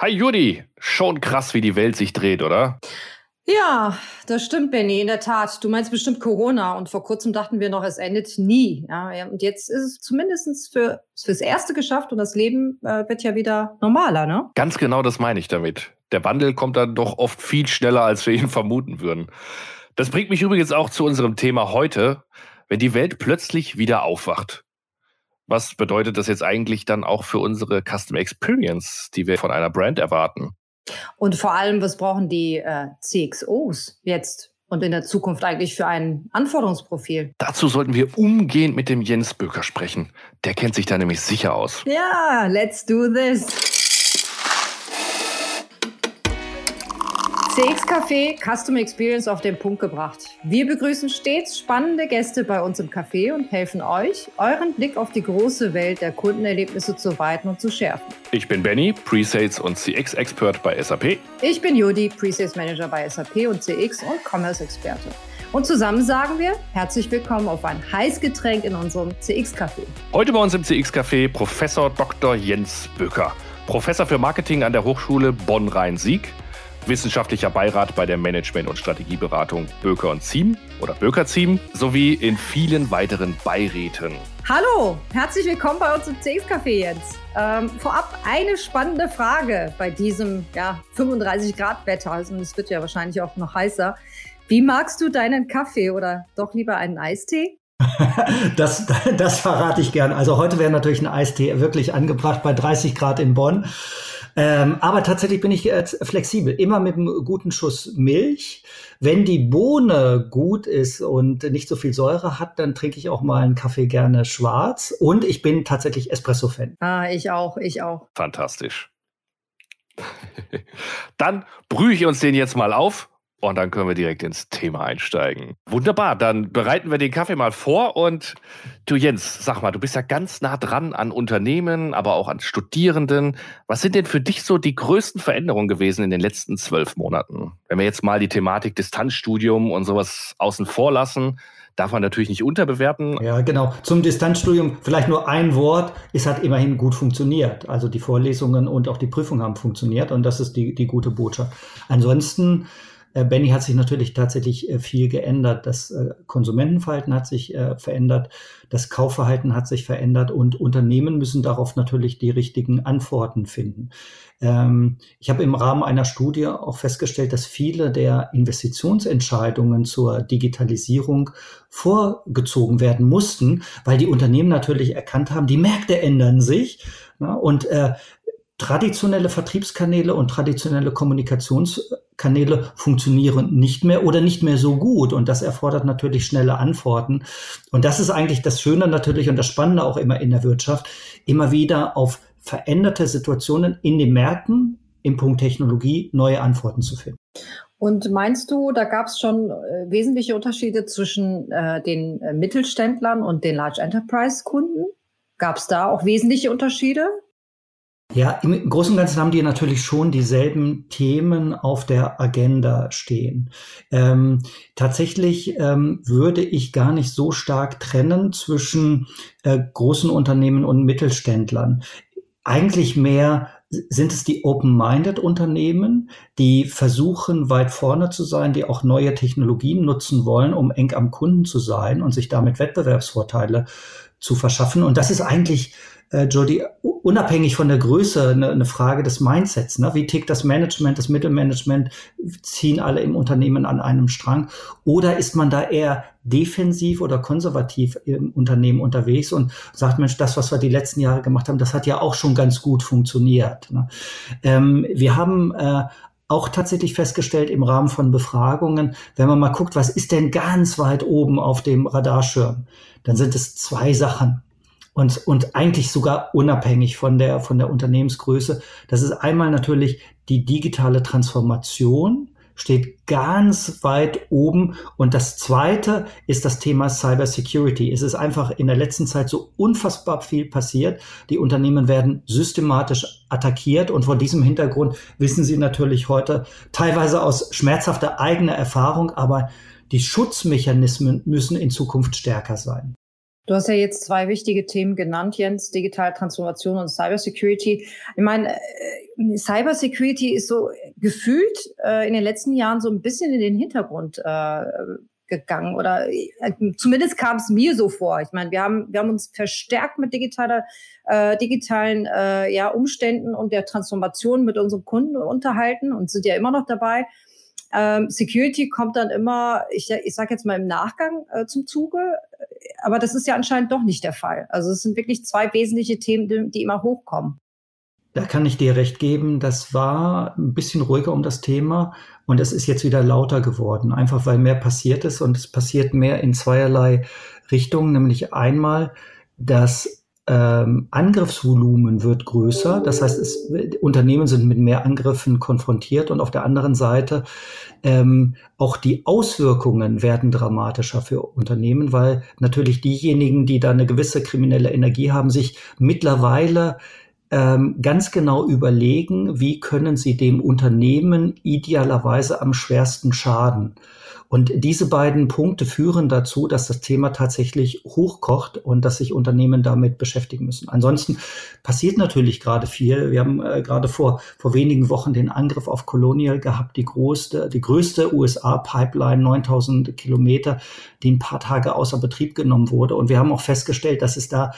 Hi Judy, schon krass, wie die Welt sich dreht, oder? Ja, das stimmt, Benny, in der Tat. Du meinst bestimmt Corona und vor kurzem dachten wir noch, es endet nie. Ja, und jetzt ist es zumindest für, fürs Erste geschafft und das Leben äh, wird ja wieder normaler, ne? Ganz genau das meine ich damit. Der Wandel kommt dann doch oft viel schneller, als wir ihn vermuten würden. Das bringt mich übrigens auch zu unserem Thema heute, wenn die Welt plötzlich wieder aufwacht. Was bedeutet das jetzt eigentlich dann auch für unsere Custom Experience, die wir von einer Brand erwarten? Und vor allem, was brauchen die äh, CXOs jetzt und in der Zukunft eigentlich für ein Anforderungsprofil? Dazu sollten wir umgehend mit dem Jens Böker sprechen. Der kennt sich da nämlich sicher aus. Ja, let's do this. CX Café Custom Experience auf den Punkt gebracht. Wir begrüßen stets spannende Gäste bei uns im Café und helfen euch, euren Blick auf die große Welt der Kundenerlebnisse zu weiten und zu schärfen. Ich bin Benny, Presales und CX Expert bei SAP. Ich bin Jodi, Presales Manager bei SAP und CX und Commerce Experte. Und zusammen sagen wir herzlich willkommen auf ein Heißgetränk in unserem CX Café. Heute bei uns im CX Café Professor Dr. Jens Böker, Professor für Marketing an der Hochschule Bonn-Rhein-Sieg wissenschaftlicher Beirat bei der Management- und Strategieberatung Böker und Ziem oder Böker Ziem sowie in vielen weiteren Beiräten. Hallo, herzlich willkommen bei uns im CX Café jetzt. Ähm, vorab eine spannende Frage bei diesem ja, 35 Grad Wetter. Also es wird ja wahrscheinlich auch noch heißer. Wie magst du deinen Kaffee oder doch lieber einen Eistee? das, das verrate ich gern. Also heute wäre natürlich ein Eistee wirklich angebracht bei 30 Grad in Bonn. Ähm, aber tatsächlich bin ich äh, flexibel, immer mit einem guten Schuss Milch. Wenn die Bohne gut ist und nicht so viel Säure hat, dann trinke ich auch mal einen Kaffee gerne schwarz. Und ich bin tatsächlich Espresso-Fan. Ah, ich auch, ich auch. Fantastisch. Dann brühe ich uns den jetzt mal auf und dann können wir direkt ins Thema einsteigen. Wunderbar, dann bereiten wir den Kaffee mal vor. Und du Jens, sag mal, du bist ja ganz nah dran an Unternehmen, aber auch an Studierenden. Was sind denn für dich so die größten Veränderungen gewesen in den letzten zwölf Monaten? Wenn wir jetzt mal die Thematik Distanzstudium und sowas außen vor lassen, darf man natürlich nicht unterbewerten. Ja, genau. Zum Distanzstudium vielleicht nur ein Wort. Es hat immerhin gut funktioniert. Also die Vorlesungen und auch die Prüfungen haben funktioniert und das ist die, die gute Botschaft. Ansonsten Benny hat sich natürlich tatsächlich äh, viel geändert. Das äh, Konsumentenverhalten hat sich verändert, das Kaufverhalten hat sich verändert und Unternehmen müssen darauf natürlich die richtigen Antworten finden. Ähm, ich habe im Rahmen einer Studie auch festgestellt, dass viele der Investitionsentscheidungen zur Digitalisierung vorgezogen werden mussten, weil die Unternehmen natürlich erkannt haben, die Märkte ändern sich. Und traditionelle Vertriebskanäle und traditionelle Kommunikationskanäle funktionieren nicht mehr oder nicht mehr so gut. Und das erfordert natürlich schnelle Antworten. Und das ist eigentlich das Schöne natürlich und das Spannende auch immer in der Wirtschaft, immer wieder auf veränderte Situationen in den Märkten im Punkt Technologie neue Antworten zu finden. Und meinst du, da gab es schon äh, wesentliche Unterschiede zwischen äh, den äh, Mittelständlern und den Large Enterprise Kunden? Gab es da auch wesentliche Unterschiede? Ja, im Großen und Ganzen haben die natürlich schon dieselben Themen auf der Agenda stehen. Ähm, tatsächlich ähm, würde ich gar nicht so stark trennen zwischen äh, großen Unternehmen und Mittelständlern. Eigentlich mehr sind es die Open-Minded Unternehmen, die versuchen, weit vorne zu sein, die auch neue Technologien nutzen wollen, um eng am Kunden zu sein und sich damit Wettbewerbsvorteile zu verschaffen. Und das ist eigentlich äh, Jody, unabhängig von der Größe eine, eine Frage des Mindsets. Ne? Wie tickt das Management, das Mittelmanagement? Ziehen alle im Unternehmen an einem Strang? Oder ist man da eher defensiv oder konservativ im Unternehmen unterwegs und sagt, Mensch, das, was wir die letzten Jahre gemacht haben, das hat ja auch schon ganz gut funktioniert. Ne? Ähm, wir haben äh, auch tatsächlich festgestellt im Rahmen von Befragungen, wenn man mal guckt, was ist denn ganz weit oben auf dem Radarschirm, dann sind es zwei Sachen und, und eigentlich sogar unabhängig von der, von der Unternehmensgröße. Das ist einmal natürlich die digitale Transformation, steht ganz weit oben. Und das zweite ist das Thema Cyber Security. Es ist einfach in der letzten Zeit so unfassbar viel passiert. Die Unternehmen werden systematisch attackiert. Und vor diesem Hintergrund wissen Sie natürlich heute teilweise aus schmerzhafter eigener Erfahrung, aber die Schutzmechanismen müssen in Zukunft stärker sein. Du hast ja jetzt zwei wichtige Themen genannt, Jens, digitale Transformation und Cybersecurity. Ich meine, äh, Cybersecurity ist so gefühlt äh, in den letzten Jahren so ein bisschen in den Hintergrund äh, gegangen oder äh, zumindest kam es mir so vor. Ich meine, wir haben, wir haben uns verstärkt mit digitaler, äh, digitalen äh, ja, Umständen und der Transformation mit unseren Kunden unterhalten und sind ja immer noch dabei. Ähm, Security kommt dann immer, ich, ich sage jetzt mal im Nachgang äh, zum Zuge, aber das ist ja anscheinend doch nicht der Fall. Also es sind wirklich zwei wesentliche Themen, die, immer hochkommen. Da kann ich dir recht geben, das war ein bisschen ruhiger um das Thema und es ist jetzt wieder lauter geworden, einfach weil mehr passiert ist und es passiert mehr in zweierlei Richtungen, nämlich einmal, dass ähm, Angriffsvolumen wird größer. Das heißt, es, Unternehmen sind mit mehr Angriffen konfrontiert und auf der anderen Seite ähm, auch die Auswirkungen werden dramatischer für Unternehmen, weil natürlich diejenigen, die da eine gewisse kriminelle Energie haben, sich mittlerweile ähm, ganz genau überlegen, wie können sie dem Unternehmen idealerweise am schwersten schaden. Und diese beiden Punkte führen dazu, dass das Thema tatsächlich hochkocht und dass sich Unternehmen damit beschäftigen müssen. Ansonsten passiert natürlich gerade viel. Wir haben äh, gerade vor, vor wenigen Wochen den Angriff auf Colonial gehabt, die größte, die größte USA-Pipeline, 9000 Kilometer, die ein paar Tage außer Betrieb genommen wurde. Und wir haben auch festgestellt, dass es da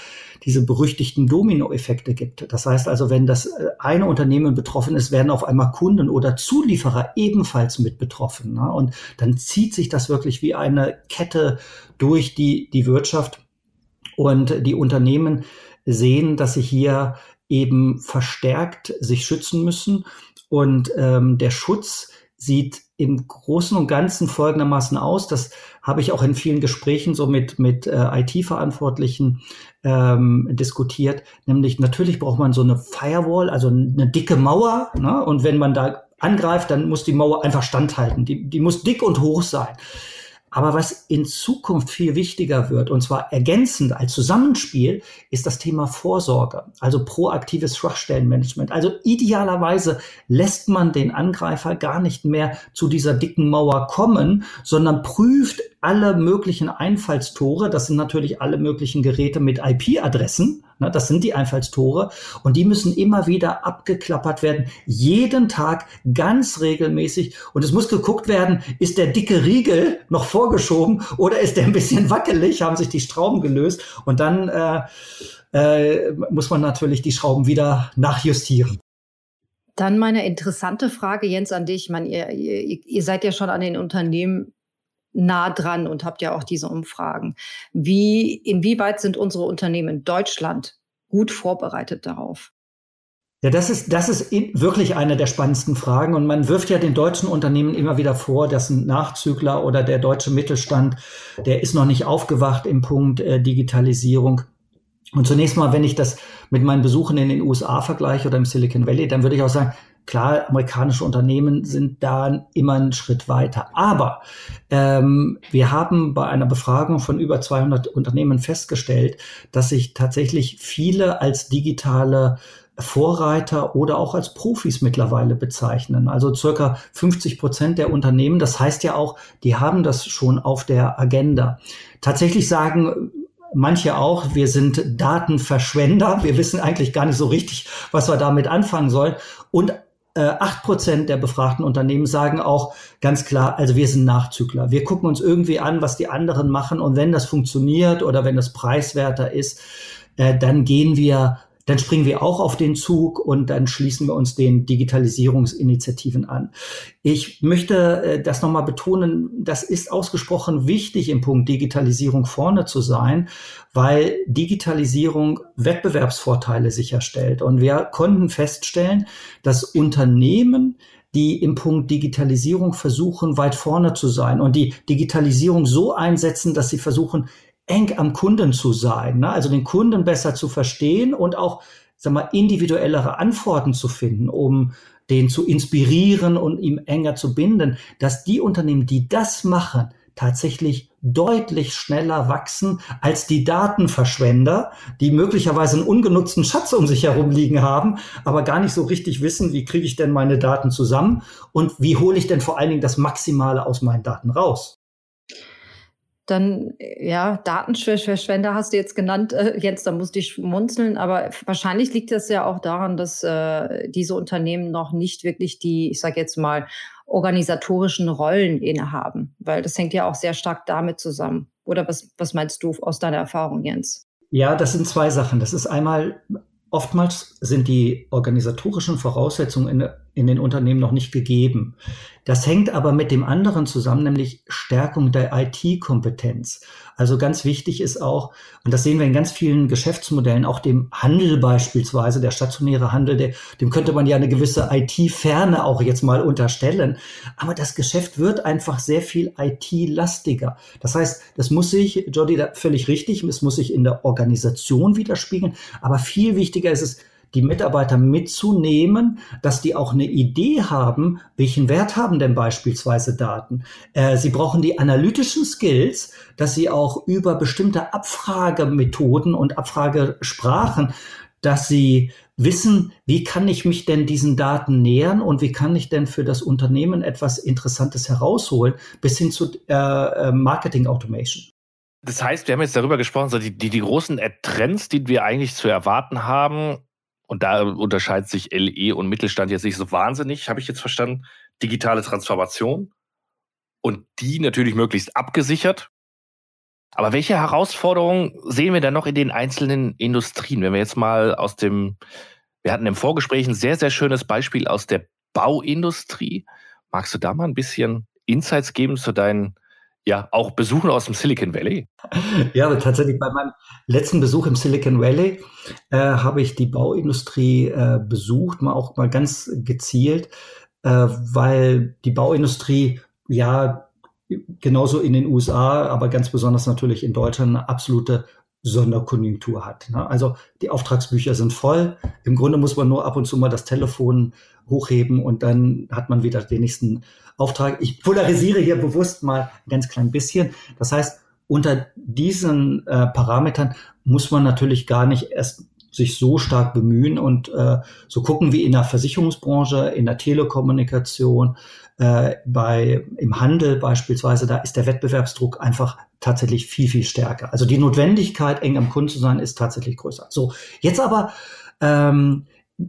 diese berüchtigten Dominoeffekte gibt. Das heißt also, wenn das äh, eine Unternehmen betroffen ist, werden auf einmal Kunden oder Zulieferer ebenfalls mit betroffen. Ne? Und dann zieht sich das wirklich wie eine Kette durch die, die Wirtschaft. Und die Unternehmen sehen, dass sie hier eben verstärkt sich schützen müssen. Und ähm, der Schutz sieht im Großen und Ganzen folgendermaßen aus. Das habe ich auch in vielen Gesprächen so mit, mit äh, IT-Verantwortlichen ähm, diskutiert. Nämlich natürlich braucht man so eine Firewall, also eine dicke Mauer. Ne? Und wenn man da angreift, dann muss die Mauer einfach standhalten. Die, die muss dick und hoch sein. Aber was in Zukunft viel wichtiger wird, und zwar ergänzend als Zusammenspiel, ist das Thema Vorsorge, also proaktives Schwachstellenmanagement. Also idealerweise lässt man den Angreifer gar nicht mehr zu dieser dicken Mauer kommen, sondern prüft alle möglichen Einfallstore. Das sind natürlich alle möglichen Geräte mit IP-Adressen Ne, das sind die Einfallstore und die müssen immer wieder abgeklappert werden, jeden Tag ganz regelmäßig. Und es muss geguckt werden, ist der dicke Riegel noch vorgeschoben oder ist der ein bisschen wackelig, haben sich die Schrauben gelöst und dann äh, äh, muss man natürlich die Schrauben wieder nachjustieren. Dann meine interessante Frage, Jens, an dich. Ich meine, ihr, ihr seid ja schon an den Unternehmen nah dran und habt ja auch diese Umfragen. Wie, inwieweit sind unsere Unternehmen in Deutschland gut vorbereitet darauf? Ja, das ist, das ist wirklich eine der spannendsten Fragen. Und man wirft ja den deutschen Unternehmen immer wieder vor, dass ein Nachzügler oder der deutsche Mittelstand, der ist noch nicht aufgewacht im Punkt äh, Digitalisierung. Und zunächst mal, wenn ich das mit meinen Besuchen in den USA vergleiche oder im Silicon Valley, dann würde ich auch sagen, Klar, amerikanische Unternehmen sind da immer einen Schritt weiter. Aber ähm, wir haben bei einer Befragung von über 200 Unternehmen festgestellt, dass sich tatsächlich viele als digitale Vorreiter oder auch als Profis mittlerweile bezeichnen. Also circa 50 Prozent der Unternehmen. Das heißt ja auch, die haben das schon auf der Agenda. Tatsächlich sagen manche auch, wir sind Datenverschwender. Wir wissen eigentlich gar nicht so richtig, was wir damit anfangen sollen. Und acht Prozent der befragten Unternehmen sagen auch ganz klar, also wir sind Nachzügler. Wir gucken uns irgendwie an, was die anderen machen und wenn das funktioniert oder wenn das preiswerter ist, äh, dann gehen wir dann springen wir auch auf den Zug und dann schließen wir uns den Digitalisierungsinitiativen an. Ich möchte äh, das nochmal betonen, das ist ausgesprochen wichtig im Punkt Digitalisierung vorne zu sein, weil Digitalisierung Wettbewerbsvorteile sicherstellt. Und wir konnten feststellen, dass Unternehmen, die im Punkt Digitalisierung versuchen, weit vorne zu sein und die Digitalisierung so einsetzen, dass sie versuchen, eng am Kunden zu sein, ne? also den Kunden besser zu verstehen und auch sag mal, individuellere Antworten zu finden, um den zu inspirieren und ihm enger zu binden, dass die Unternehmen, die das machen, tatsächlich deutlich schneller wachsen als die Datenverschwender, die möglicherweise einen ungenutzten Schatz um sich herum liegen haben, aber gar nicht so richtig wissen, wie kriege ich denn meine Daten zusammen und wie hole ich denn vor allen Dingen das Maximale aus meinen Daten raus. Dann, ja, Datenverschwender hast du jetzt genannt, äh, Jens, da musste ich schmunzeln, aber wahrscheinlich liegt das ja auch daran, dass äh, diese Unternehmen noch nicht wirklich die, ich sage jetzt mal, organisatorischen Rollen innehaben, weil das hängt ja auch sehr stark damit zusammen. Oder was, was meinst du aus deiner Erfahrung, Jens? Ja, das sind zwei Sachen. Das ist einmal, oftmals sind die organisatorischen Voraussetzungen in, in den Unternehmen noch nicht gegeben. Das hängt aber mit dem anderen zusammen, nämlich Stärkung der IT-Kompetenz. Also ganz wichtig ist auch, und das sehen wir in ganz vielen Geschäftsmodellen, auch dem Handel beispielsweise, der stationäre Handel, der, dem könnte man ja eine gewisse IT-Ferne auch jetzt mal unterstellen. Aber das Geschäft wird einfach sehr viel IT-lastiger. Das heißt, das muss sich, Jody, völlig richtig, es muss sich in der Organisation widerspiegeln. Aber viel wichtiger ist es, die Mitarbeiter mitzunehmen, dass die auch eine Idee haben, welchen Wert haben denn beispielsweise Daten. Äh, sie brauchen die analytischen Skills, dass sie auch über bestimmte Abfragemethoden und Abfragesprachen, dass sie wissen, wie kann ich mich denn diesen Daten nähern und wie kann ich denn für das Unternehmen etwas Interessantes herausholen, bis hin zu äh, äh Marketing Automation. Das heißt, wir haben jetzt darüber gesprochen, so die, die, die großen Trends, die wir eigentlich zu erwarten haben, und da unterscheidet sich LE und Mittelstand jetzt nicht so wahnsinnig, habe ich jetzt verstanden. Digitale Transformation und die natürlich möglichst abgesichert. Aber welche Herausforderungen sehen wir da noch in den einzelnen Industrien? Wenn wir jetzt mal aus dem, wir hatten im Vorgespräch ein sehr, sehr schönes Beispiel aus der Bauindustrie. Magst du da mal ein bisschen Insights geben zu deinen ja, auch Besuchen aus dem Silicon Valley? Ja, tatsächlich bei meinem letzten Besuch im Silicon Valley äh, habe ich die Bauindustrie äh, besucht, mal auch mal ganz gezielt, äh, weil die Bauindustrie ja genauso in den USA, aber ganz besonders natürlich in Deutschland eine absolute Sonderkonjunktur hat. Ne? Also die Auftragsbücher sind voll. Im Grunde muss man nur ab und zu mal das Telefon hochheben und dann hat man wieder den nächsten Auftrag. Ich polarisiere hier bewusst mal ein ganz klein bisschen. Das heißt, unter diesen äh, Parametern muss man natürlich gar nicht erst sich so stark bemühen und äh, so gucken wie in der Versicherungsbranche, in der Telekommunikation, äh, bei im Handel beispielsweise, da ist der Wettbewerbsdruck einfach tatsächlich viel, viel stärker. Also die Notwendigkeit, eng am Kunden zu sein, ist tatsächlich größer. So, jetzt aber, ähm,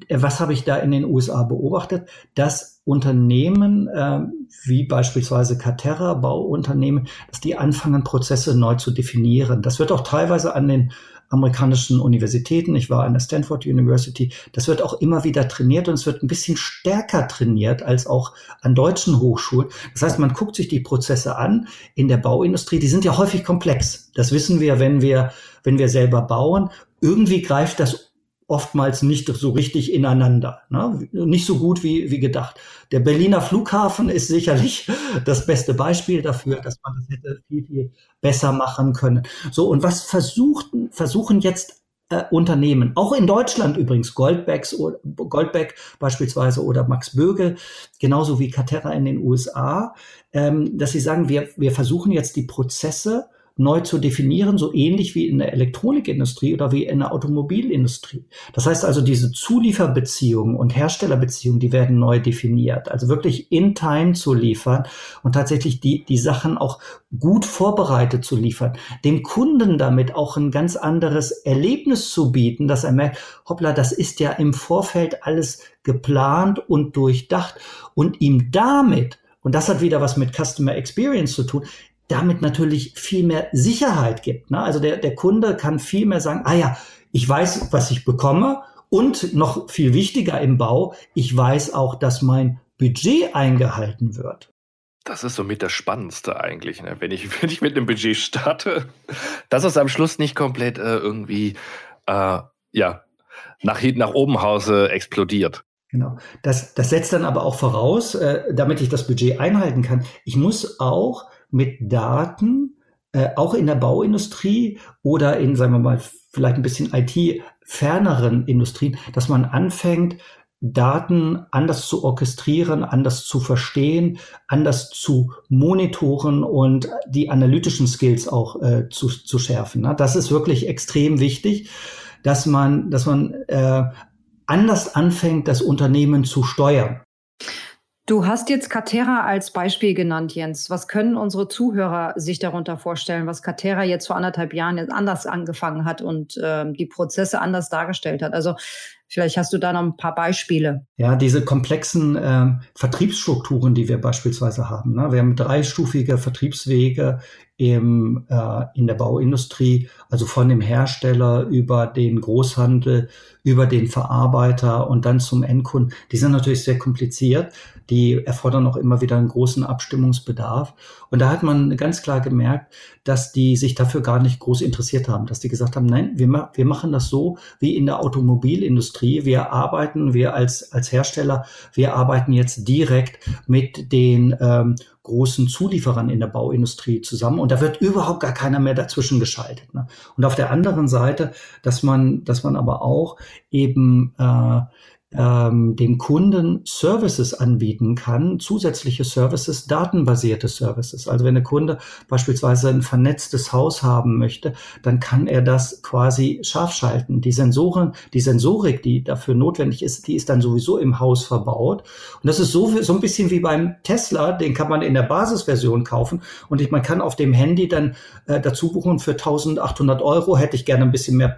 was habe ich da in den USA beobachtet? Dass Unternehmen, äh, wie beispielsweise Caterra, Bauunternehmen, dass die anfangen, Prozesse neu zu definieren. Das wird auch teilweise an den amerikanischen Universitäten. Ich war an der Stanford University. Das wird auch immer wieder trainiert und es wird ein bisschen stärker trainiert als auch an deutschen Hochschulen. Das heißt, man guckt sich die Prozesse an in der Bauindustrie. Die sind ja häufig komplex. Das wissen wir, wenn wir, wenn wir selber bauen. Irgendwie greift das oftmals nicht so richtig ineinander. Ne? Nicht so gut wie, wie gedacht. Der Berliner Flughafen ist sicherlich das beste Beispiel dafür, dass man das hätte viel, viel besser machen können. So, und was versuchten, versuchen jetzt äh, Unternehmen, auch in Deutschland übrigens, Goldbacks, Goldback beispielsweise oder Max Bögel, genauso wie Caterra in den USA, ähm, dass sie sagen, wir, wir versuchen jetzt die Prozesse neu zu definieren, so ähnlich wie in der Elektronikindustrie oder wie in der Automobilindustrie. Das heißt also, diese Zulieferbeziehungen und Herstellerbeziehungen, die werden neu definiert. Also wirklich in Time zu liefern und tatsächlich die, die Sachen auch gut vorbereitet zu liefern. Dem Kunden damit auch ein ganz anderes Erlebnis zu bieten, dass er merkt, hoppla, das ist ja im Vorfeld alles geplant und durchdacht und ihm damit und das hat wieder was mit Customer Experience zu tun, damit natürlich viel mehr Sicherheit gibt. Ne? Also der, der Kunde kann viel mehr sagen, ah ja, ich weiß, was ich bekomme und noch viel wichtiger im Bau, ich weiß auch, dass mein Budget eingehalten wird. Das ist somit das Spannendste eigentlich, ne? wenn, ich, wenn ich mit einem Budget starte, dass es am Schluss nicht komplett äh, irgendwie äh, ja, nach nach oben Hause explodiert. Genau. Das, das setzt dann aber auch voraus, äh, damit ich das Budget einhalten kann. Ich muss auch mit Daten, äh, auch in der Bauindustrie oder in, sagen wir mal, vielleicht ein bisschen IT-ferneren Industrien, dass man anfängt, Daten anders zu orchestrieren, anders zu verstehen, anders zu monitoren und die analytischen Skills auch äh, zu, zu schärfen. Ne? Das ist wirklich extrem wichtig, dass man, dass man äh, anders anfängt, das Unternehmen zu steuern. Du hast jetzt Katera als Beispiel genannt, Jens. Was können unsere Zuhörer sich darunter vorstellen, was Katera jetzt vor anderthalb Jahren anders angefangen hat und äh, die Prozesse anders dargestellt hat? Also Vielleicht hast du da noch ein paar Beispiele. Ja, diese komplexen äh, Vertriebsstrukturen, die wir beispielsweise haben. Ne? Wir haben dreistufige Vertriebswege im, äh, in der Bauindustrie, also von dem Hersteller über den Großhandel, über den Verarbeiter und dann zum Endkunden. Die sind natürlich sehr kompliziert die erfordern auch immer wieder einen großen Abstimmungsbedarf. Und da hat man ganz klar gemerkt, dass die sich dafür gar nicht groß interessiert haben, dass die gesagt haben, nein, wir, ma wir machen das so wie in der Automobilindustrie. Wir arbeiten, wir als, als Hersteller, wir arbeiten jetzt direkt mit den ähm, großen Zulieferern in der Bauindustrie zusammen und da wird überhaupt gar keiner mehr dazwischen geschaltet. Ne? Und auf der anderen Seite, dass man, dass man aber auch eben äh, ähm, dem Kunden Services anbieten kann, zusätzliche Services, datenbasierte Services. Also wenn der Kunde beispielsweise ein vernetztes Haus haben möchte, dann kann er das quasi scharf schalten. Die Sensoren, die Sensorik, die dafür notwendig ist, die ist dann sowieso im Haus verbaut. Und das ist so, so ein bisschen wie beim Tesla, den kann man in der Basisversion kaufen und ich, man kann auf dem Handy dann äh, dazu buchen für 1800 Euro hätte ich gerne ein bisschen mehr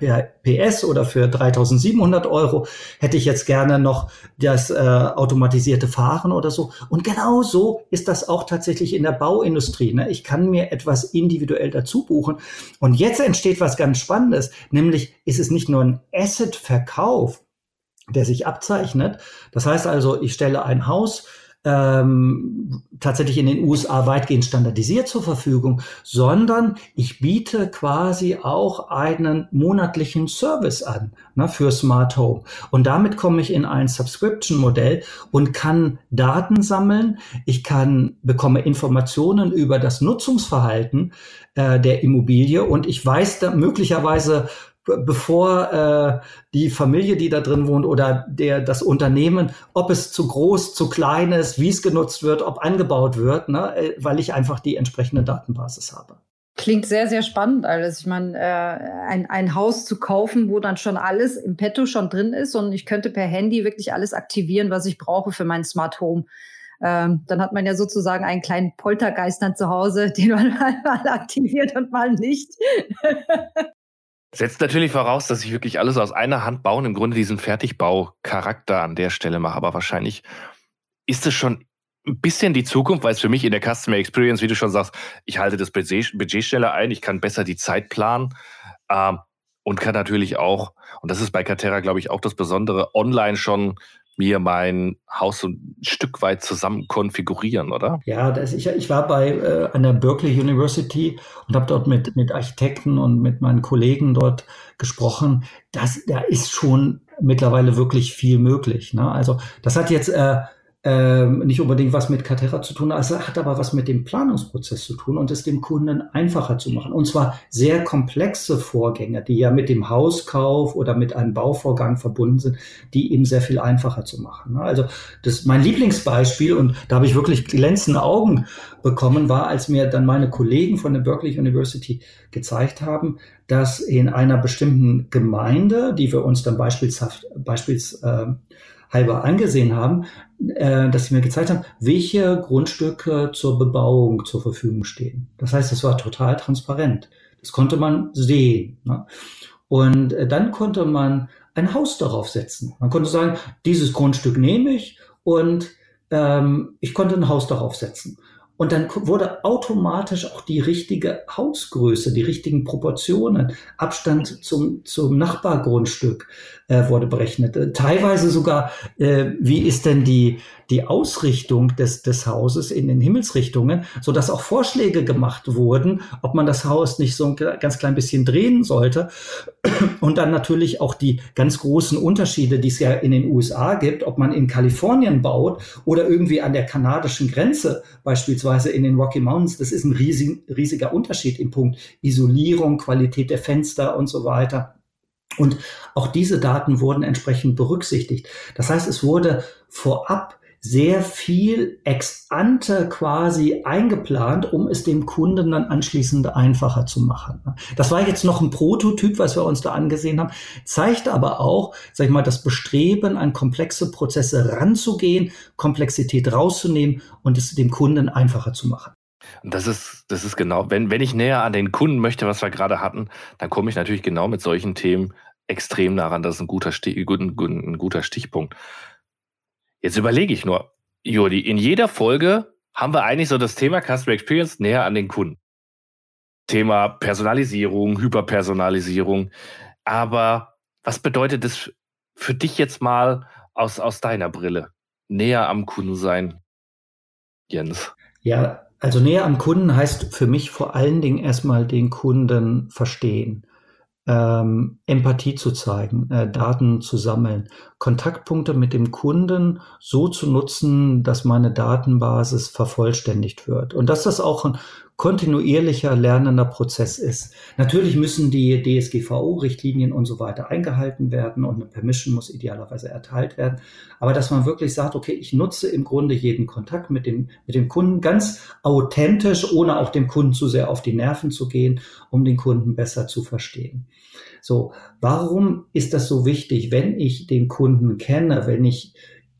PS oder für 3700 Euro hätte ich jetzt gerne gerne noch das äh, automatisierte Fahren oder so. Und genau so ist das auch tatsächlich in der Bauindustrie. Ne? Ich kann mir etwas individuell dazu buchen. Und jetzt entsteht was ganz Spannendes, nämlich ist es nicht nur ein Asset-Verkauf, der sich abzeichnet. Das heißt also, ich stelle ein Haus ähm, tatsächlich in den USA weitgehend standardisiert zur Verfügung, sondern ich biete quasi auch einen monatlichen Service an ne, für Smart Home. Und damit komme ich in ein Subscription-Modell und kann Daten sammeln. Ich kann bekomme Informationen über das Nutzungsverhalten äh, der Immobilie und ich weiß da möglicherweise bevor äh, die Familie, die da drin wohnt oder der das Unternehmen, ob es zu groß, zu klein ist, wie es genutzt wird, ob angebaut wird, ne, äh, weil ich einfach die entsprechende Datenbasis habe. Klingt sehr, sehr spannend alles. Ich meine, äh, ein, ein Haus zu kaufen, wo dann schon alles im Petto schon drin ist und ich könnte per Handy wirklich alles aktivieren, was ich brauche für mein Smart Home. Ähm, dann hat man ja sozusagen einen kleinen Poltergeist dann zu Hause, den man mal aktiviert und mal nicht. Setzt natürlich voraus, dass ich wirklich alles aus einer Hand bauen, im Grunde diesen Fertigbaucharakter an der Stelle mache. Aber wahrscheinlich ist es schon ein bisschen die Zukunft, weil es für mich in der Customer Experience, wie du schon sagst, ich halte das Budget, schneller ein, ich kann besser die Zeit planen ähm, und kann natürlich auch, und das ist bei Catera, glaube ich, auch das Besondere, online schon mir mein Haus so ein Stück weit zusammen konfigurieren, oder? Ja, das, ich, ich war bei äh, an der Berkeley University und habe dort mit, mit Architekten und mit meinen Kollegen dort gesprochen. Das, da ist schon mittlerweile wirklich viel möglich. Ne? Also das hat jetzt äh, ähm, nicht unbedingt was mit Catera zu tun, also hat aber was mit dem Planungsprozess zu tun und es dem Kunden einfacher zu machen. Und zwar sehr komplexe Vorgänge, die ja mit dem Hauskauf oder mit einem Bauvorgang verbunden sind, die eben sehr viel einfacher zu machen. Ne? Also das mein Lieblingsbeispiel und da habe ich wirklich glänzende Augen bekommen, war, als mir dann meine Kollegen von der Berkeley University gezeigt haben, dass in einer bestimmten Gemeinde, die wir uns dann beispielshaft, beispielsweise halber angesehen haben, äh, dass sie mir gezeigt haben, welche Grundstücke zur Bebauung zur Verfügung stehen. Das heißt, es war total transparent. Das konnte man sehen. Ne? Und äh, dann konnte man ein Haus darauf setzen. Man konnte sagen, dieses Grundstück nehme ich und ähm, ich konnte ein Haus darauf setzen. Und dann wurde automatisch auch die richtige Hausgröße, die richtigen Proportionen, Abstand zum, zum Nachbargrundstück äh, wurde berechnet. Äh, teilweise sogar, äh, wie ist denn die, die Ausrichtung des, des Hauses in den Himmelsrichtungen, so dass auch Vorschläge gemacht wurden, ob man das Haus nicht so ein ganz klein bisschen drehen sollte. Und dann natürlich auch die ganz großen Unterschiede, die es ja in den USA gibt, ob man in Kalifornien baut oder irgendwie an der kanadischen Grenze, beispielsweise in den Rocky Mountains. Das ist ein riesig, riesiger Unterschied im Punkt Isolierung, Qualität der Fenster und so weiter. Und auch diese Daten wurden entsprechend berücksichtigt. Das heißt, es wurde vorab sehr viel ex ante quasi eingeplant, um es dem Kunden dann anschließend einfacher zu machen. Das war jetzt noch ein Prototyp, was wir uns da angesehen haben, zeigt aber auch, sag ich mal, das Bestreben, an komplexe Prozesse ranzugehen, Komplexität rauszunehmen und es dem Kunden einfacher zu machen. Das ist, das ist genau, wenn, wenn ich näher an den Kunden möchte, was wir gerade hatten, dann komme ich natürlich genau mit solchen Themen extrem nah ran. Das ist ein guter, Stich, ein, ein guter Stichpunkt. Jetzt überlege ich nur, Jodi, in jeder Folge haben wir eigentlich so das Thema Customer Experience näher an den Kunden. Thema Personalisierung, Hyperpersonalisierung. Aber was bedeutet das für dich jetzt mal aus, aus deiner Brille? Näher am Kunden sein, Jens. Ja, also näher am Kunden heißt für mich vor allen Dingen erstmal den Kunden verstehen ähm, Empathie zu zeigen, äh, Daten zu sammeln, Kontaktpunkte mit dem Kunden so zu nutzen, dass meine Datenbasis vervollständigt wird. Und dass das auch ein kontinuierlicher lernender Prozess ist. Natürlich müssen die DSGVO-Richtlinien und so weiter eingehalten werden und eine Permission muss idealerweise erteilt werden. Aber dass man wirklich sagt, okay, ich nutze im Grunde jeden Kontakt mit dem, mit dem Kunden ganz authentisch, ohne auch dem Kunden zu sehr auf die Nerven zu gehen, um den Kunden besser zu verstehen. So, warum ist das so wichtig, wenn ich den Kunden kenne, wenn ich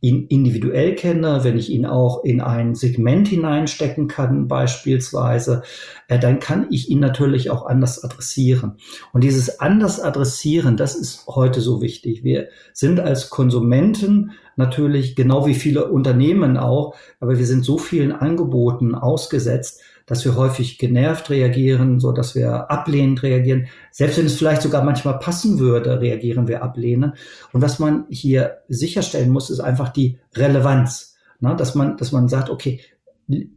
ihn individuell kenne, wenn ich ihn auch in ein Segment hineinstecken kann beispielsweise, äh, dann kann ich ihn natürlich auch anders adressieren. Und dieses anders adressieren, das ist heute so wichtig. Wir sind als Konsumenten natürlich genau wie viele Unternehmen auch, aber wir sind so vielen Angeboten ausgesetzt, dass wir häufig genervt reagieren, so dass wir ablehnend reagieren. Selbst wenn es vielleicht sogar manchmal passen würde, reagieren wir ablehnend. Und was man hier sicherstellen muss, ist einfach die Relevanz. Ne? Dass man, dass man sagt, okay,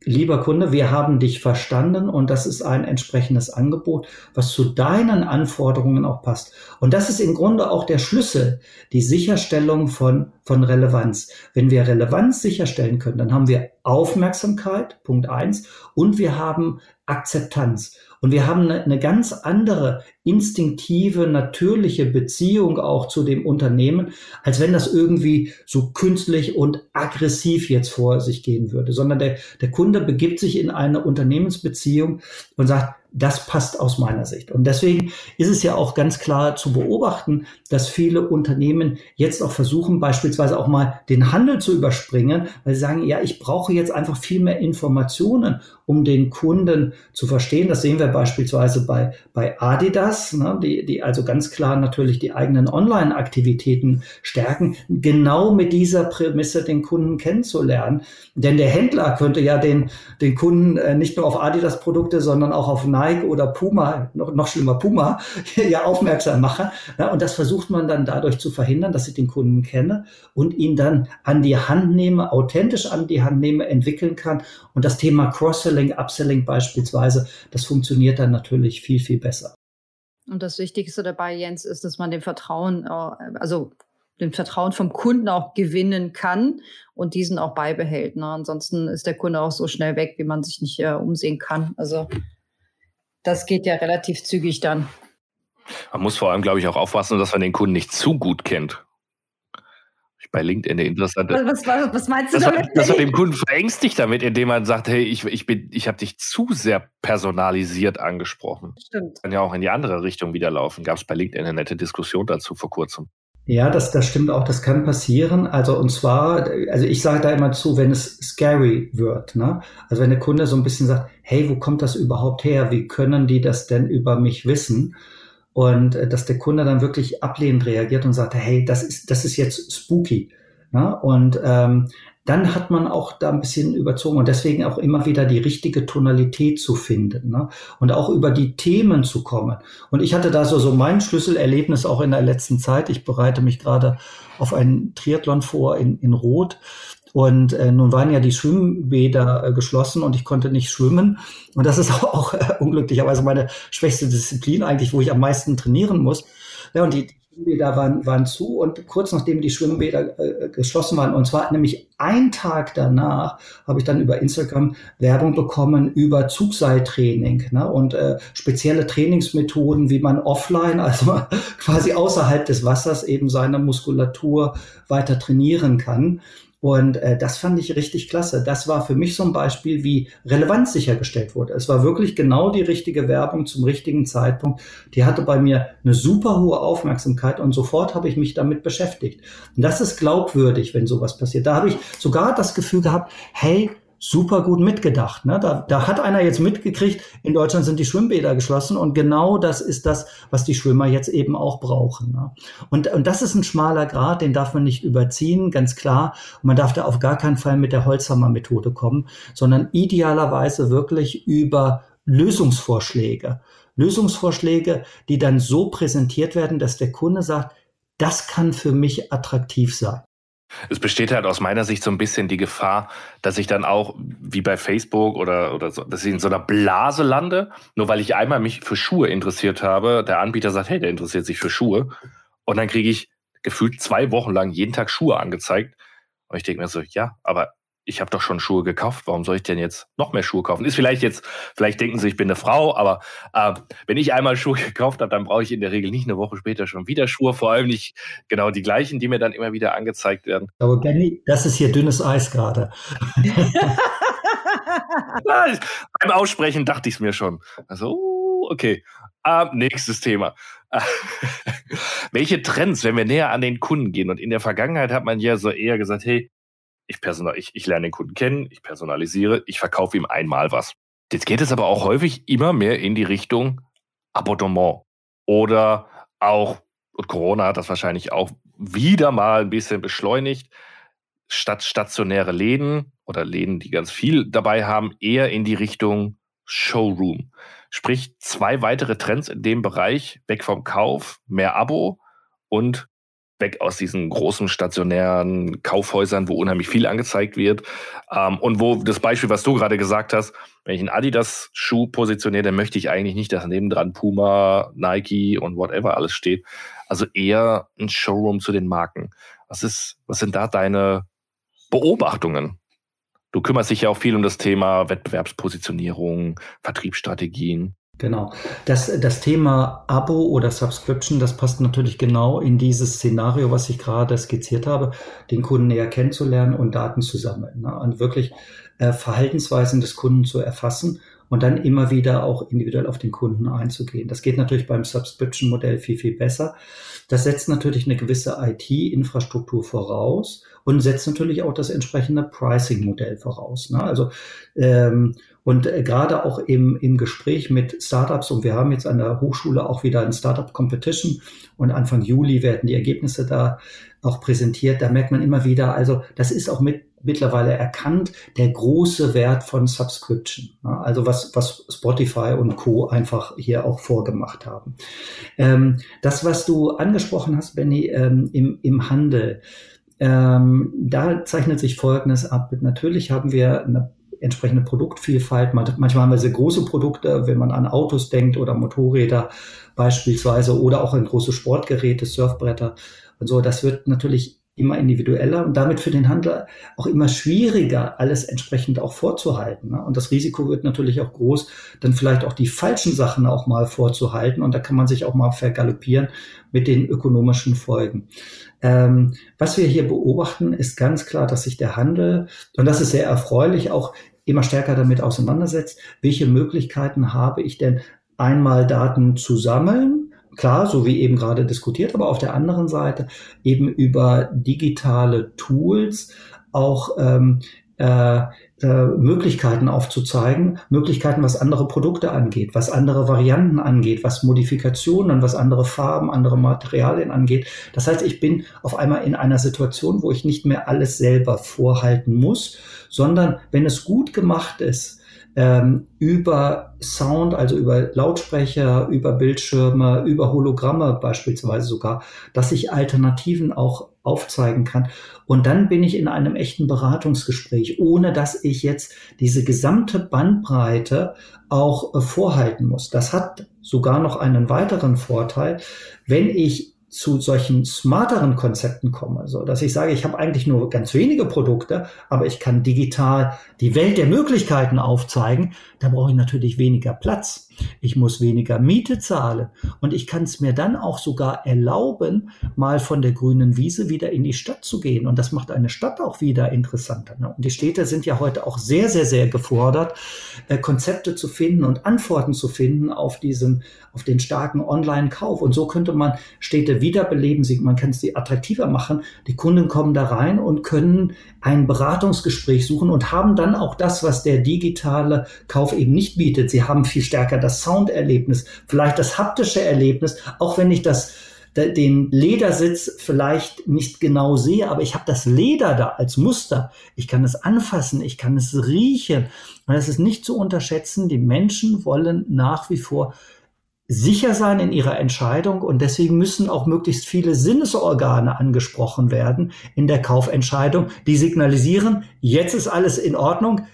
lieber Kunde, wir haben dich verstanden und das ist ein entsprechendes Angebot, was zu deinen Anforderungen auch passt. Und das ist im Grunde auch der Schlüssel, die Sicherstellung von, von Relevanz. Wenn wir Relevanz sicherstellen können, dann haben wir Aufmerksamkeit, Punkt eins, und wir haben Akzeptanz. Und wir haben eine, eine, ganz andere instinktive, natürliche Beziehung auch zu dem Unternehmen, als wenn das irgendwie so künstlich und aggressiv jetzt vor sich gehen würde, sondern der, der Kunde begibt sich in eine Unternehmensbeziehung und sagt, das passt aus meiner Sicht. Und deswegen ist es ja auch ganz klar zu beobachten, dass viele Unternehmen jetzt auch versuchen, beispielsweise auch mal den Handel zu überspringen, weil sie sagen, ja, ich brauche jetzt einfach viel mehr Informationen, um den Kunden zu verstehen. Das sehen wir beispielsweise bei, bei Adidas, ne, die, die also ganz klar natürlich die eigenen Online-Aktivitäten stärken, genau mit dieser Prämisse den Kunden kennenzulernen. Denn der Händler könnte ja den, den Kunden äh, nicht nur auf Adidas-Produkte, sondern auch auf Nike Nike oder Puma, noch, noch schlimmer Puma, ja aufmerksam machen. Ja, und das versucht man dann dadurch zu verhindern, dass ich den Kunden kenne und ihn dann an die Hand nehme, authentisch an die Hand nehme, entwickeln kann. Und das Thema Cross-Selling, Upselling beispielsweise, das funktioniert dann natürlich viel, viel besser. Und das Wichtigste dabei, Jens, ist, dass man dem Vertrauen, äh, also den Vertrauen vom Kunden auch gewinnen kann und diesen auch beibehält. Ne? Ansonsten ist der Kunde auch so schnell weg, wie man sich nicht äh, umsehen kann. Also das geht ja relativ zügig dann. Man muss vor allem, glaube ich, auch aufpassen, dass man den Kunden nicht zu gut kennt. Bei LinkedIn eine interessante. Was, was, was meinst du dass damit? Man, dass man dem Kunden verängstigt damit, indem man sagt, hey, ich, ich, ich habe dich zu sehr personalisiert angesprochen. Stimmt. Kann ja auch in die andere Richtung wieder laufen. Gab es bei LinkedIn eine nette Diskussion dazu vor kurzem. Ja, das, das stimmt auch, das kann passieren. Also und zwar, also ich sage da immer zu, wenn es scary wird. Ne? Also wenn der Kunde so ein bisschen sagt, hey, wo kommt das überhaupt her? Wie können die das denn über mich wissen? Und äh, dass der Kunde dann wirklich ablehnend reagiert und sagt, hey, das ist, das ist jetzt spooky. Ne? Und ähm, dann hat man auch da ein bisschen überzogen und deswegen auch immer wieder die richtige Tonalität zu finden ne? und auch über die Themen zu kommen. Und ich hatte da so, so mein Schlüsselerlebnis auch in der letzten Zeit. Ich bereite mich gerade auf einen Triathlon vor in, in Rot. Und äh, nun waren ja die Schwimmbäder äh, geschlossen und ich konnte nicht schwimmen. Und das ist auch, äh, unglücklicherweise meine schwächste Disziplin eigentlich, wo ich am meisten trainieren muss. Ja, und die, Schwimmbäder waren, waren zu und kurz nachdem die Schwimmbäder äh, geschlossen waren, und zwar nämlich ein Tag danach, habe ich dann über Instagram Werbung bekommen über Zugseiltraining ne, und äh, spezielle Trainingsmethoden, wie man offline, also quasi außerhalb des Wassers eben seine Muskulatur weiter trainieren kann. Und äh, das fand ich richtig klasse. Das war für mich so ein Beispiel, wie Relevanz sichergestellt wurde. Es war wirklich genau die richtige Werbung zum richtigen Zeitpunkt. Die hatte bei mir eine super hohe Aufmerksamkeit und sofort habe ich mich damit beschäftigt. Und das ist glaubwürdig, wenn sowas passiert. Da habe ich sogar das Gefühl gehabt, hey, super gut mitgedacht. Ne? Da, da hat einer jetzt mitgekriegt, in Deutschland sind die Schwimmbäder geschlossen und genau das ist das, was die Schwimmer jetzt eben auch brauchen. Ne? Und, und das ist ein schmaler Grad, den darf man nicht überziehen, ganz klar. Und man darf da auf gar keinen Fall mit der Holzhammer-Methode kommen, sondern idealerweise wirklich über Lösungsvorschläge. Lösungsvorschläge, die dann so präsentiert werden, dass der Kunde sagt, das kann für mich attraktiv sein. Es besteht halt aus meiner Sicht so ein bisschen die Gefahr, dass ich dann auch, wie bei Facebook oder, oder so, dass ich in so einer Blase lande, nur weil ich einmal mich für Schuhe interessiert habe. Der Anbieter sagt, hey, der interessiert sich für Schuhe. Und dann kriege ich gefühlt zwei Wochen lang jeden Tag Schuhe angezeigt. Und ich denke mir so, ja, aber ich habe doch schon Schuhe gekauft, warum soll ich denn jetzt noch mehr Schuhe kaufen? Ist vielleicht jetzt, vielleicht denken sie, ich bin eine Frau, aber äh, wenn ich einmal Schuhe gekauft habe, dann brauche ich in der Regel nicht eine Woche später schon wieder Schuhe, vor allem nicht genau die gleichen, die mir dann immer wieder angezeigt werden. Aber Benny, das ist hier dünnes Eis gerade. Beim Aussprechen dachte ich es mir schon. Also, uh, okay. Uh, nächstes Thema. Welche Trends, wenn wir näher an den Kunden gehen? Und in der Vergangenheit hat man ja so eher gesagt, hey, ich, personal, ich, ich lerne den Kunden kennen, ich personalisiere, ich verkaufe ihm einmal was. Jetzt geht es aber auch häufig immer mehr in die Richtung Abonnement. Oder auch, und Corona hat das wahrscheinlich auch wieder mal ein bisschen beschleunigt, statt stationäre Läden oder Läden, die ganz viel dabei haben, eher in die Richtung Showroom. Sprich, zwei weitere Trends in dem Bereich, weg vom Kauf, mehr Abo und weg aus diesen großen stationären Kaufhäusern, wo unheimlich viel angezeigt wird. Ähm, und wo das Beispiel, was du gerade gesagt hast, wenn ich einen Adidas-Schuh positioniere, dann möchte ich eigentlich nicht, dass nebendran Puma, Nike und whatever alles steht. Also eher ein Showroom zu den Marken. Was ist, was sind da deine Beobachtungen? Du kümmerst dich ja auch viel um das Thema Wettbewerbspositionierung, Vertriebsstrategien. Genau. Das, das Thema Abo oder Subscription, das passt natürlich genau in dieses Szenario, was ich gerade skizziert habe, den Kunden näher kennenzulernen und Daten zu sammeln. Ne? Und wirklich äh, Verhaltensweisen des Kunden zu erfassen und dann immer wieder auch individuell auf den Kunden einzugehen. Das geht natürlich beim Subscription-Modell viel, viel besser. Das setzt natürlich eine gewisse IT-Infrastruktur voraus und setzt natürlich auch das entsprechende Pricing-Modell voraus. Ne? Also ähm, und äh, gerade auch im, im Gespräch mit Startups, und wir haben jetzt an der Hochschule auch wieder ein Startup Competition und Anfang Juli werden die Ergebnisse da auch präsentiert. Da merkt man immer wieder, also das ist auch mit mittlerweile erkannt, der große Wert von Subscription. Also was, was Spotify und Co. einfach hier auch vorgemacht haben. Ähm, das, was du angesprochen hast, Benny, ähm, im, im Handel, ähm, da zeichnet sich Folgendes ab. Natürlich haben wir eine entsprechende Produktvielfalt. Manchmal haben wir sehr große Produkte, wenn man an Autos denkt oder Motorräder beispielsweise oder auch an große Sportgeräte, Surfbretter und so. Das wird natürlich immer individueller und damit für den Handler auch immer schwieriger, alles entsprechend auch vorzuhalten. Ne? Und das Risiko wird natürlich auch groß, dann vielleicht auch die falschen Sachen auch mal vorzuhalten. Und da kann man sich auch mal vergaloppieren mit den ökonomischen Folgen. Ähm, was wir hier beobachten, ist ganz klar, dass sich der Handel, und das ist sehr erfreulich, auch immer stärker damit auseinandersetzt, welche Möglichkeiten habe ich denn einmal Daten zu sammeln, Klar, so wie eben gerade diskutiert, aber auf der anderen Seite eben über digitale Tools auch ähm, äh, äh, Möglichkeiten aufzuzeigen, Möglichkeiten, was andere Produkte angeht, was andere Varianten angeht, was Modifikationen, was andere Farben, andere Materialien angeht. Das heißt, ich bin auf einmal in einer Situation, wo ich nicht mehr alles selber vorhalten muss, sondern wenn es gut gemacht ist, ähm, über Sound, also über Lautsprecher, über Bildschirme, über Hologramme beispielsweise sogar, dass ich Alternativen auch aufzeigen kann. Und dann bin ich in einem echten Beratungsgespräch, ohne dass ich jetzt diese gesamte Bandbreite auch äh, vorhalten muss. Das hat sogar noch einen weiteren Vorteil. Wenn ich zu solchen smarteren Konzepten komme, so dass ich sage, ich habe eigentlich nur ganz wenige Produkte, aber ich kann digital die Welt der Möglichkeiten aufzeigen, da brauche ich natürlich weniger Platz. Ich muss weniger Miete zahlen und ich kann es mir dann auch sogar erlauben, mal von der grünen Wiese wieder in die Stadt zu gehen und das macht eine Stadt auch wieder interessanter. Ne? Und die Städte sind ja heute auch sehr, sehr, sehr gefordert, äh, Konzepte zu finden und Antworten zu finden auf diesen, auf den starken Online-Kauf. Und so könnte man Städte wiederbeleben, man kann sie attraktiver machen. Die Kunden kommen da rein und können ein Beratungsgespräch suchen und haben dann auch das, was der digitale Kauf eben nicht bietet. Sie haben viel stärker das Sounderlebnis, vielleicht das haptische Erlebnis, auch wenn ich das den Ledersitz vielleicht nicht genau sehe, aber ich habe das Leder da als Muster. Ich kann es anfassen, ich kann es riechen. Und es ist nicht zu unterschätzen, die Menschen wollen nach wie vor sicher sein in ihrer Entscheidung und deswegen müssen auch möglichst viele Sinnesorgane angesprochen werden in der Kaufentscheidung, die signalisieren, jetzt ist alles in Ordnung,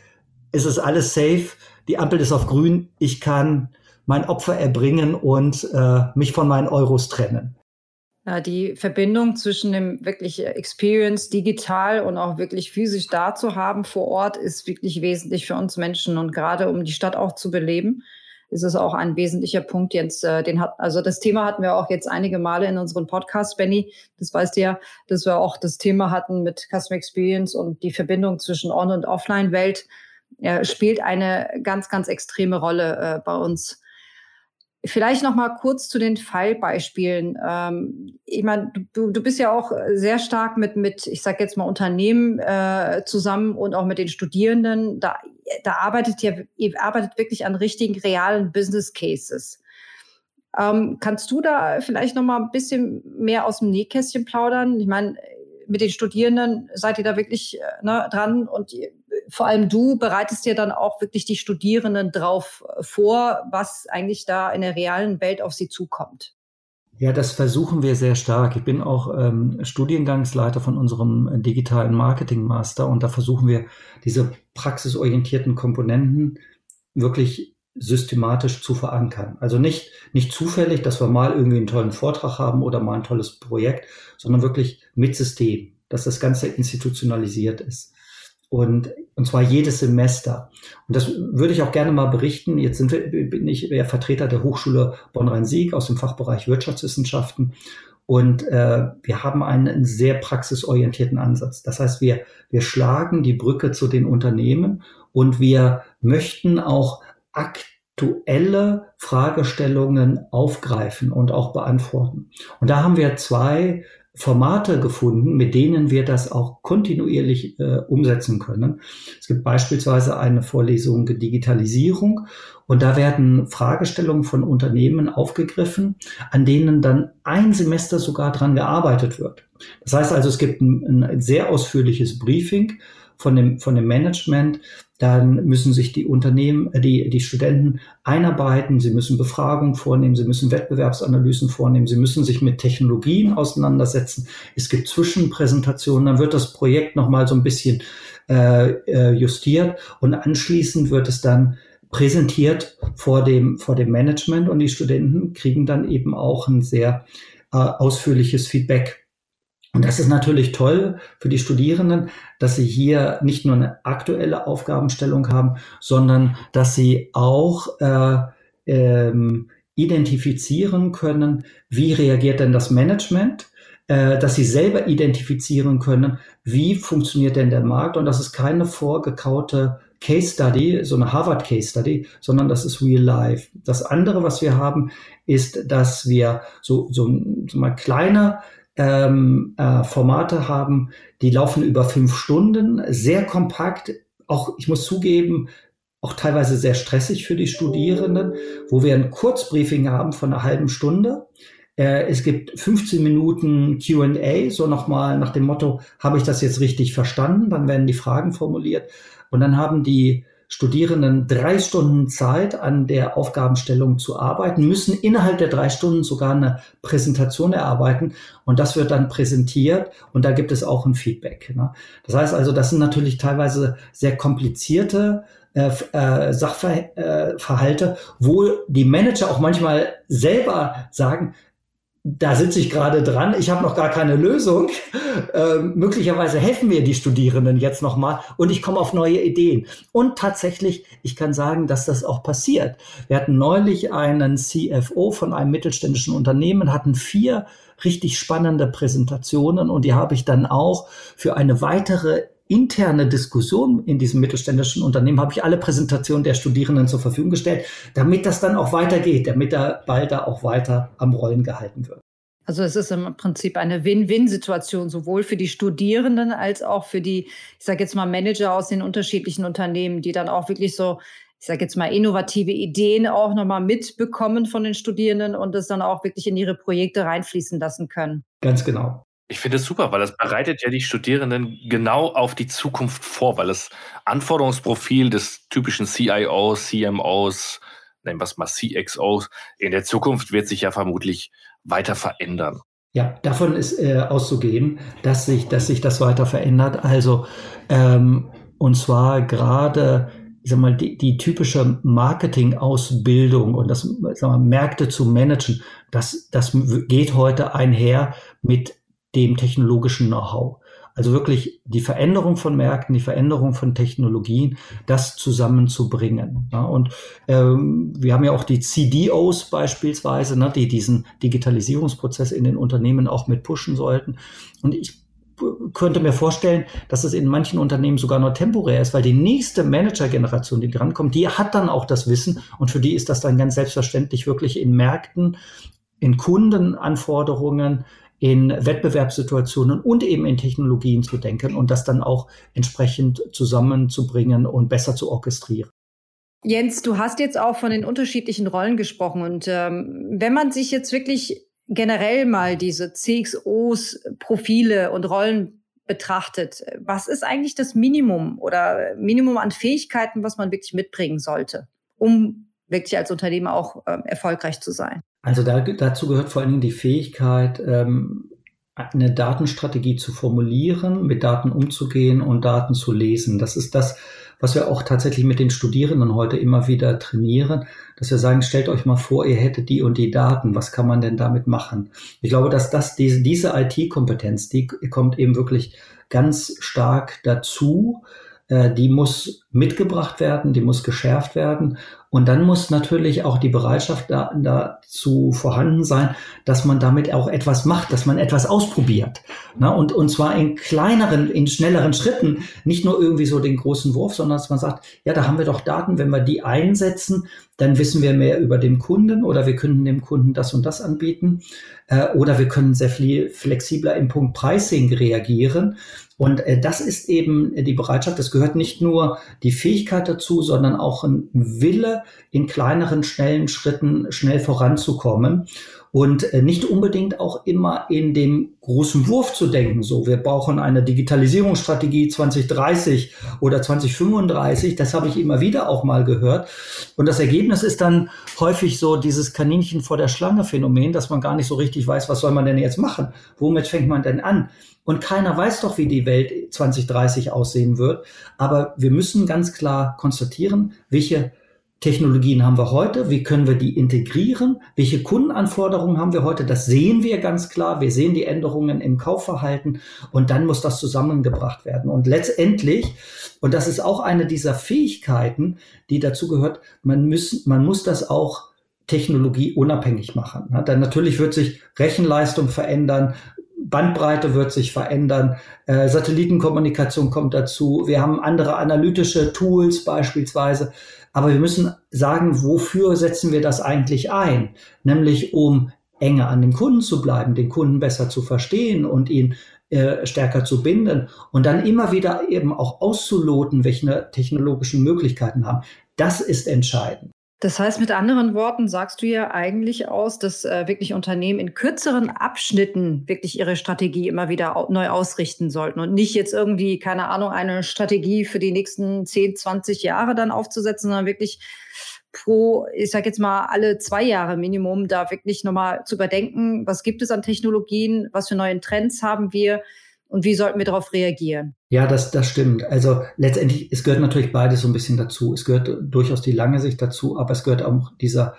es ist alles safe, die Ampel ist auf grün, ich kann mein Opfer erbringen und äh, mich von meinen Euros trennen. Ja, die Verbindung zwischen dem wirklich Experience digital und auch wirklich physisch da zu haben vor Ort ist wirklich wesentlich für uns Menschen und gerade um die Stadt auch zu beleben ist es auch ein wesentlicher Punkt jetzt, äh, den hat, also das Thema hatten wir auch jetzt einige Male in unseren Podcasts, Benny. Das weißt du ja, dass wir auch das Thema hatten mit Customer Experience und die Verbindung zwischen On- und Offline-Welt äh, spielt eine ganz, ganz extreme Rolle äh, bei uns. Vielleicht noch mal kurz zu den Fallbeispielen. Ähm, ich meine, du, du bist ja auch sehr stark mit, mit ich sage jetzt mal, Unternehmen äh, zusammen und auch mit den Studierenden. Da, da arbeitet ihr, ihr arbeitet wirklich an richtigen, realen Business Cases. Ähm, kannst du da vielleicht noch mal ein bisschen mehr aus dem Nähkästchen plaudern? Ich meine, mit den Studierenden seid ihr da wirklich äh, ne, dran und vor allem du bereitest dir dann auch wirklich die Studierenden drauf äh, vor, was eigentlich da in der realen Welt auf sie zukommt. Ja, das versuchen wir sehr stark. Ich bin auch ähm, Studiengangsleiter von unserem digitalen Marketing Master und da versuchen wir diese praxisorientierten Komponenten wirklich systematisch zu verankern. Also nicht, nicht zufällig, dass wir mal irgendwie einen tollen Vortrag haben oder mal ein tolles Projekt, sondern wirklich mit System, dass das Ganze institutionalisiert ist und, und zwar jedes Semester. Und das würde ich auch gerne mal berichten. Jetzt sind wir, bin ich der Vertreter der Hochschule Bonn-Rhein-Sieg aus dem Fachbereich Wirtschaftswissenschaften. Und äh, wir haben einen sehr praxisorientierten Ansatz. Das heißt, wir, wir schlagen die Brücke zu den Unternehmen und wir möchten auch aktuelle Fragestellungen aufgreifen und auch beantworten. Und da haben wir zwei Formate gefunden, mit denen wir das auch kontinuierlich äh, umsetzen können. Es gibt beispielsweise eine Vorlesung Digitalisierung und da werden Fragestellungen von Unternehmen aufgegriffen, an denen dann ein Semester sogar dran gearbeitet wird. Das heißt also, es gibt ein, ein sehr ausführliches Briefing von dem, von dem Management, dann müssen sich die Unternehmen, äh, die, die Studenten einarbeiten, sie müssen Befragungen vornehmen, sie müssen Wettbewerbsanalysen vornehmen, sie müssen sich mit Technologien auseinandersetzen. Es gibt Zwischenpräsentationen, dann wird das Projekt nochmal so ein bisschen äh, äh, justiert. Und anschließend wird es dann präsentiert vor dem, vor dem Management. Und die Studenten kriegen dann eben auch ein sehr äh, ausführliches Feedback und das ist natürlich toll für die Studierenden, dass sie hier nicht nur eine aktuelle Aufgabenstellung haben, sondern dass sie auch äh, ähm, identifizieren können, wie reagiert denn das Management, äh, dass sie selber identifizieren können, wie funktioniert denn der Markt und das ist keine vorgekaute Case Study, so eine Harvard Case Study, sondern das ist real life. Das andere, was wir haben, ist, dass wir so, so, so mal kleine ähm, äh, Formate haben, die laufen über fünf Stunden, sehr kompakt, auch, ich muss zugeben, auch teilweise sehr stressig für die Studierenden, wo wir ein Kurzbriefing haben von einer halben Stunde. Äh, es gibt 15 Minuten QA, so nochmal nach dem Motto, habe ich das jetzt richtig verstanden? Dann werden die Fragen formuliert. Und dann haben die Studierenden drei Stunden Zeit, an der Aufgabenstellung zu arbeiten, müssen innerhalb der drei Stunden sogar eine Präsentation erarbeiten und das wird dann präsentiert und da gibt es auch ein Feedback. Ne? Das heißt also, das sind natürlich teilweise sehr komplizierte äh, äh, Sachverhalte, wo die Manager auch manchmal selber sagen, da sitze ich gerade dran, ich habe noch gar keine Lösung. Äh, möglicherweise helfen mir die Studierenden jetzt nochmal und ich komme auf neue Ideen. Und tatsächlich, ich kann sagen, dass das auch passiert. Wir hatten neulich einen CFO von einem mittelständischen Unternehmen, hatten vier richtig spannende Präsentationen und die habe ich dann auch für eine weitere interne Diskussion in diesem mittelständischen Unternehmen habe ich alle Präsentationen der Studierenden zur Verfügung gestellt, damit das dann auch weitergeht, damit der Ball da auch weiter am Rollen gehalten wird. Also es ist im Prinzip eine Win-Win-Situation, sowohl für die Studierenden als auch für die, ich sage jetzt mal, Manager aus den unterschiedlichen Unternehmen, die dann auch wirklich so, ich sage jetzt mal, innovative Ideen auch nochmal mitbekommen von den Studierenden und das dann auch wirklich in ihre Projekte reinfließen lassen können. Ganz genau. Ich finde es super, weil das bereitet ja die Studierenden genau auf die Zukunft vor, weil das Anforderungsprofil des typischen CIOs, CMOs, nennen wir es mal CXOs, in der Zukunft wird sich ja vermutlich weiter verändern. Ja, davon ist äh, auszugehen, dass sich, dass sich das weiter verändert. Also, ähm, und zwar gerade, ich sag mal, die, die typische Marketing-Ausbildung und das, sag mal, Märkte zu managen, das, das geht heute einher mit dem technologischen Know-how. Also wirklich die Veränderung von Märkten, die Veränderung von Technologien, das zusammenzubringen. Ja, und ähm, wir haben ja auch die CDOs beispielsweise, ne, die diesen Digitalisierungsprozess in den Unternehmen auch mit pushen sollten. Und ich könnte mir vorstellen, dass es in manchen Unternehmen sogar nur temporär ist, weil die nächste Manager-Generation, die drankommt, die hat dann auch das Wissen und für die ist das dann ganz selbstverständlich wirklich in Märkten, in Kundenanforderungen, in Wettbewerbssituationen und eben in Technologien zu denken und das dann auch entsprechend zusammenzubringen und besser zu orchestrieren. Jens, du hast jetzt auch von den unterschiedlichen Rollen gesprochen und ähm, wenn man sich jetzt wirklich generell mal diese CXOs, Profile und Rollen betrachtet, was ist eigentlich das Minimum oder Minimum an Fähigkeiten, was man wirklich mitbringen sollte, um wirklich als Unternehmer auch äh, erfolgreich zu sein? Also da, dazu gehört vor allen Dingen die Fähigkeit, ähm, eine Datenstrategie zu formulieren, mit Daten umzugehen und Daten zu lesen. Das ist das, was wir auch tatsächlich mit den Studierenden heute immer wieder trainieren, dass wir sagen, stellt euch mal vor, ihr hättet die und die Daten, was kann man denn damit machen? Ich glaube, dass das diese, diese IT-Kompetenz, die kommt eben wirklich ganz stark dazu, äh, die muss mitgebracht werden, die muss geschärft werden. Und dann muss natürlich auch die Bereitschaft da, dazu vorhanden sein, dass man damit auch etwas macht, dass man etwas ausprobiert. Na, und, und zwar in kleineren, in schnelleren Schritten, nicht nur irgendwie so den großen Wurf, sondern dass man sagt, ja, da haben wir doch Daten, wenn wir die einsetzen, dann wissen wir mehr über den Kunden oder wir können dem Kunden das und das anbieten äh, oder wir können sehr viel flexibler im Punkt Pricing reagieren. Und äh, das ist eben die Bereitschaft. Es gehört nicht nur die Fähigkeit dazu, sondern auch ein Wille, in kleineren, schnellen Schritten schnell voranzukommen und äh, nicht unbedingt auch immer in dem großen Wurf zu denken. So, wir brauchen eine Digitalisierungsstrategie 2030 oder 2035. Das habe ich immer wieder auch mal gehört. Und das Ergebnis ist dann häufig so dieses Kaninchen vor der Schlange Phänomen, dass man gar nicht so richtig weiß, was soll man denn jetzt machen? Womit fängt man denn an? Und keiner weiß doch, wie die Welt 2030 aussehen wird. Aber wir müssen ganz klar konstatieren, welche Technologien haben wir heute? Wie können wir die integrieren? Welche Kundenanforderungen haben wir heute? Das sehen wir ganz klar. Wir sehen die Änderungen im Kaufverhalten und dann muss das zusammengebracht werden. Und letztendlich, und das ist auch eine dieser Fähigkeiten, die dazu gehört, man, müssen, man muss das auch technologieunabhängig machen. Dann natürlich wird sich Rechenleistung verändern, Bandbreite wird sich verändern, äh, Satellitenkommunikation kommt dazu, wir haben andere analytische Tools beispielsweise, aber wir müssen sagen, wofür setzen wir das eigentlich ein? Nämlich um enger an dem Kunden zu bleiben, den Kunden besser zu verstehen und ihn äh, stärker zu binden und dann immer wieder eben auch auszuloten, welche technologischen Möglichkeiten haben. Das ist entscheidend. Das heißt, mit anderen Worten sagst du ja eigentlich aus, dass äh, wirklich Unternehmen in kürzeren Abschnitten wirklich ihre Strategie immer wieder au neu ausrichten sollten und nicht jetzt irgendwie, keine Ahnung, eine Strategie für die nächsten 10, 20 Jahre dann aufzusetzen, sondern wirklich pro, ich sage jetzt mal, alle zwei Jahre Minimum da wirklich nochmal zu überdenken, was gibt es an Technologien, was für neue Trends haben wir, und wie sollten wir darauf reagieren? Ja, das, das stimmt. Also letztendlich, es gehört natürlich beides so ein bisschen dazu. Es gehört durchaus die lange Sicht dazu, aber es gehört auch dieser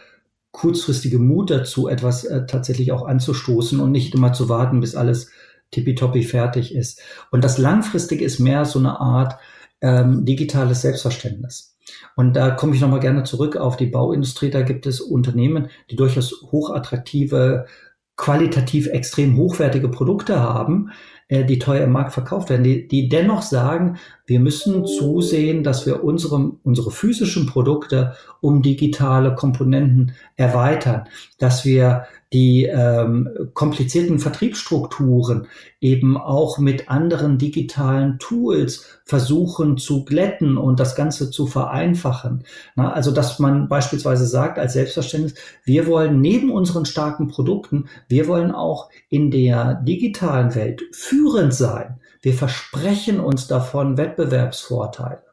kurzfristige Mut dazu, etwas äh, tatsächlich auch anzustoßen und nicht immer zu warten, bis alles tippitoppi fertig ist. Und das Langfristige ist mehr so eine Art ähm, digitales Selbstverständnis. Und da komme ich nochmal gerne zurück auf die Bauindustrie. Da gibt es Unternehmen, die durchaus hochattraktive, qualitativ extrem hochwertige Produkte haben, äh, die teuer im Markt verkauft werden, die, die dennoch sagen, wir müssen zusehen, dass wir unsere, unsere physischen Produkte um digitale Komponenten erweitern, dass wir die ähm, komplizierten Vertriebsstrukturen eben auch mit anderen digitalen Tools versuchen zu glätten und das Ganze zu vereinfachen. Na, also dass man beispielsweise sagt als Selbstverständnis, wir wollen neben unseren starken Produkten, wir wollen auch in der digitalen Welt führend sein. Wir versprechen uns davon Wettbewerbsvorteile.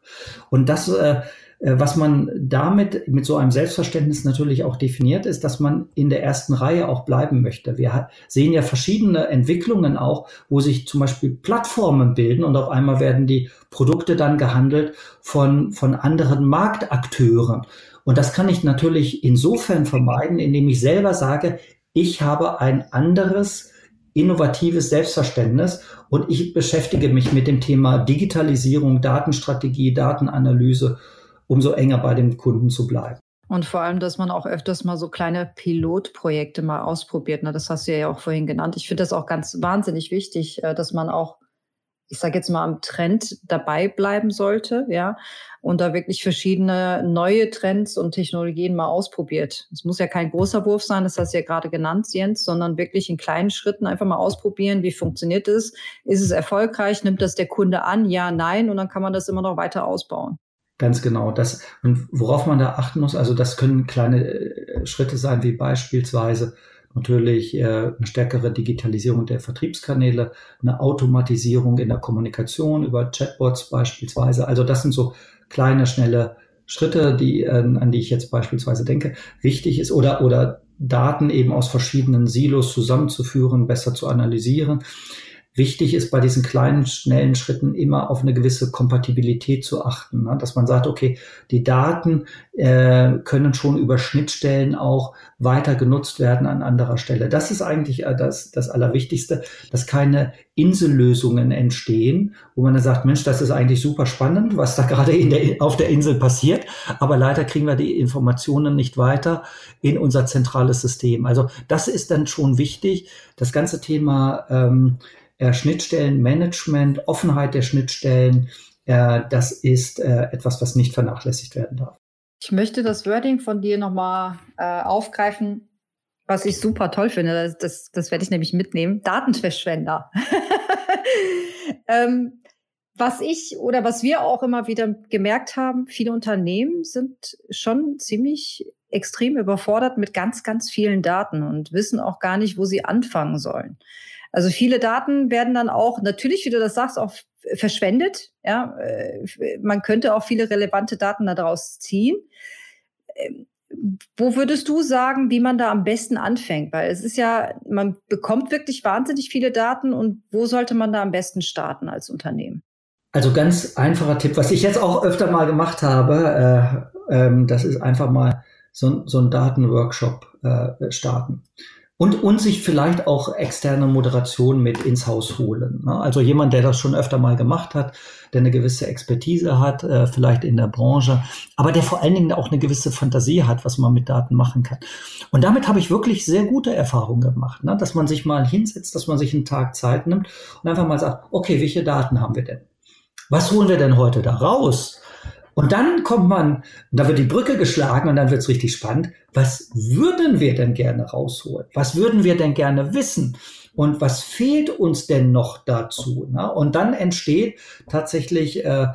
Und das äh, was man damit mit so einem Selbstverständnis natürlich auch definiert, ist, dass man in der ersten Reihe auch bleiben möchte. Wir sehen ja verschiedene Entwicklungen auch, wo sich zum Beispiel Plattformen bilden und auf einmal werden die Produkte dann gehandelt von, von anderen Marktakteuren. Und das kann ich natürlich insofern vermeiden, indem ich selber sage, ich habe ein anderes innovatives Selbstverständnis und ich beschäftige mich mit dem Thema Digitalisierung, Datenstrategie, Datenanalyse umso enger bei dem Kunden zu bleiben. Und vor allem, dass man auch öfters mal so kleine Pilotprojekte mal ausprobiert. Ne? Das hast du ja auch vorhin genannt. Ich finde das auch ganz wahnsinnig wichtig, äh, dass man auch, ich sage jetzt mal, am Trend dabei bleiben sollte, ja, und da wirklich verschiedene neue Trends und Technologien mal ausprobiert. Es muss ja kein großer Wurf sein, das hast du ja gerade genannt, Jens, sondern wirklich in kleinen Schritten einfach mal ausprobieren, wie funktioniert es? Ist es erfolgreich? Nimmt das der Kunde an? Ja, nein. Und dann kann man das immer noch weiter ausbauen. Ganz genau. Das, und worauf man da achten muss, also das können kleine äh, Schritte sein, wie beispielsweise natürlich äh, eine stärkere Digitalisierung der Vertriebskanäle, eine Automatisierung in der Kommunikation über Chatbots beispielsweise. Also das sind so kleine, schnelle Schritte, die, äh, an die ich jetzt beispielsweise denke. Wichtig ist oder, oder Daten eben aus verschiedenen Silos zusammenzuführen, besser zu analysieren. Wichtig ist bei diesen kleinen, schnellen Schritten immer auf eine gewisse Kompatibilität zu achten, ne? dass man sagt, okay, die Daten äh, können schon über Schnittstellen auch weiter genutzt werden an anderer Stelle. Das ist eigentlich äh, das, das Allerwichtigste, dass keine Insellösungen entstehen, wo man dann sagt, Mensch, das ist eigentlich super spannend, was da gerade der, auf der Insel passiert, aber leider kriegen wir die Informationen nicht weiter in unser zentrales System. Also das ist dann schon wichtig. Das ganze Thema ähm, äh, Schnittstellenmanagement, Offenheit der Schnittstellen, äh, das ist äh, etwas, was nicht vernachlässigt werden darf. Ich möchte das Wording von dir nochmal äh, aufgreifen, was ich super toll finde. Das, das, das werde ich nämlich mitnehmen. Datenverschwender. ähm, was ich oder was wir auch immer wieder gemerkt haben, viele Unternehmen sind schon ziemlich extrem überfordert mit ganz, ganz vielen Daten und wissen auch gar nicht, wo sie anfangen sollen. Also viele Daten werden dann auch, natürlich, wie du das sagst, auch verschwendet. Ja, äh, man könnte auch viele relevante Daten daraus ziehen. Ähm, wo würdest du sagen, wie man da am besten anfängt? Weil es ist ja, man bekommt wirklich wahnsinnig viele Daten und wo sollte man da am besten starten als Unternehmen? Also ganz einfacher Tipp, was ich jetzt auch öfter mal gemacht habe, äh, ähm, das ist einfach mal so, so ein Datenworkshop äh, starten und, und sich vielleicht auch externe Moderation mit ins Haus holen. Ne? Also jemand, der das schon öfter mal gemacht hat, der eine gewisse Expertise hat, äh, vielleicht in der Branche, aber der vor allen Dingen auch eine gewisse Fantasie hat, was man mit Daten machen kann. Und damit habe ich wirklich sehr gute Erfahrungen gemacht, ne? dass man sich mal hinsetzt, dass man sich einen Tag Zeit nimmt und einfach mal sagt, okay, welche Daten haben wir denn? Was holen wir denn heute da raus? Und dann kommt man, da wird die Brücke geschlagen und dann wird es richtig spannend. Was würden wir denn gerne rausholen? Was würden wir denn gerne wissen? Und was fehlt uns denn noch dazu? Ne? Und dann entsteht tatsächlich äh,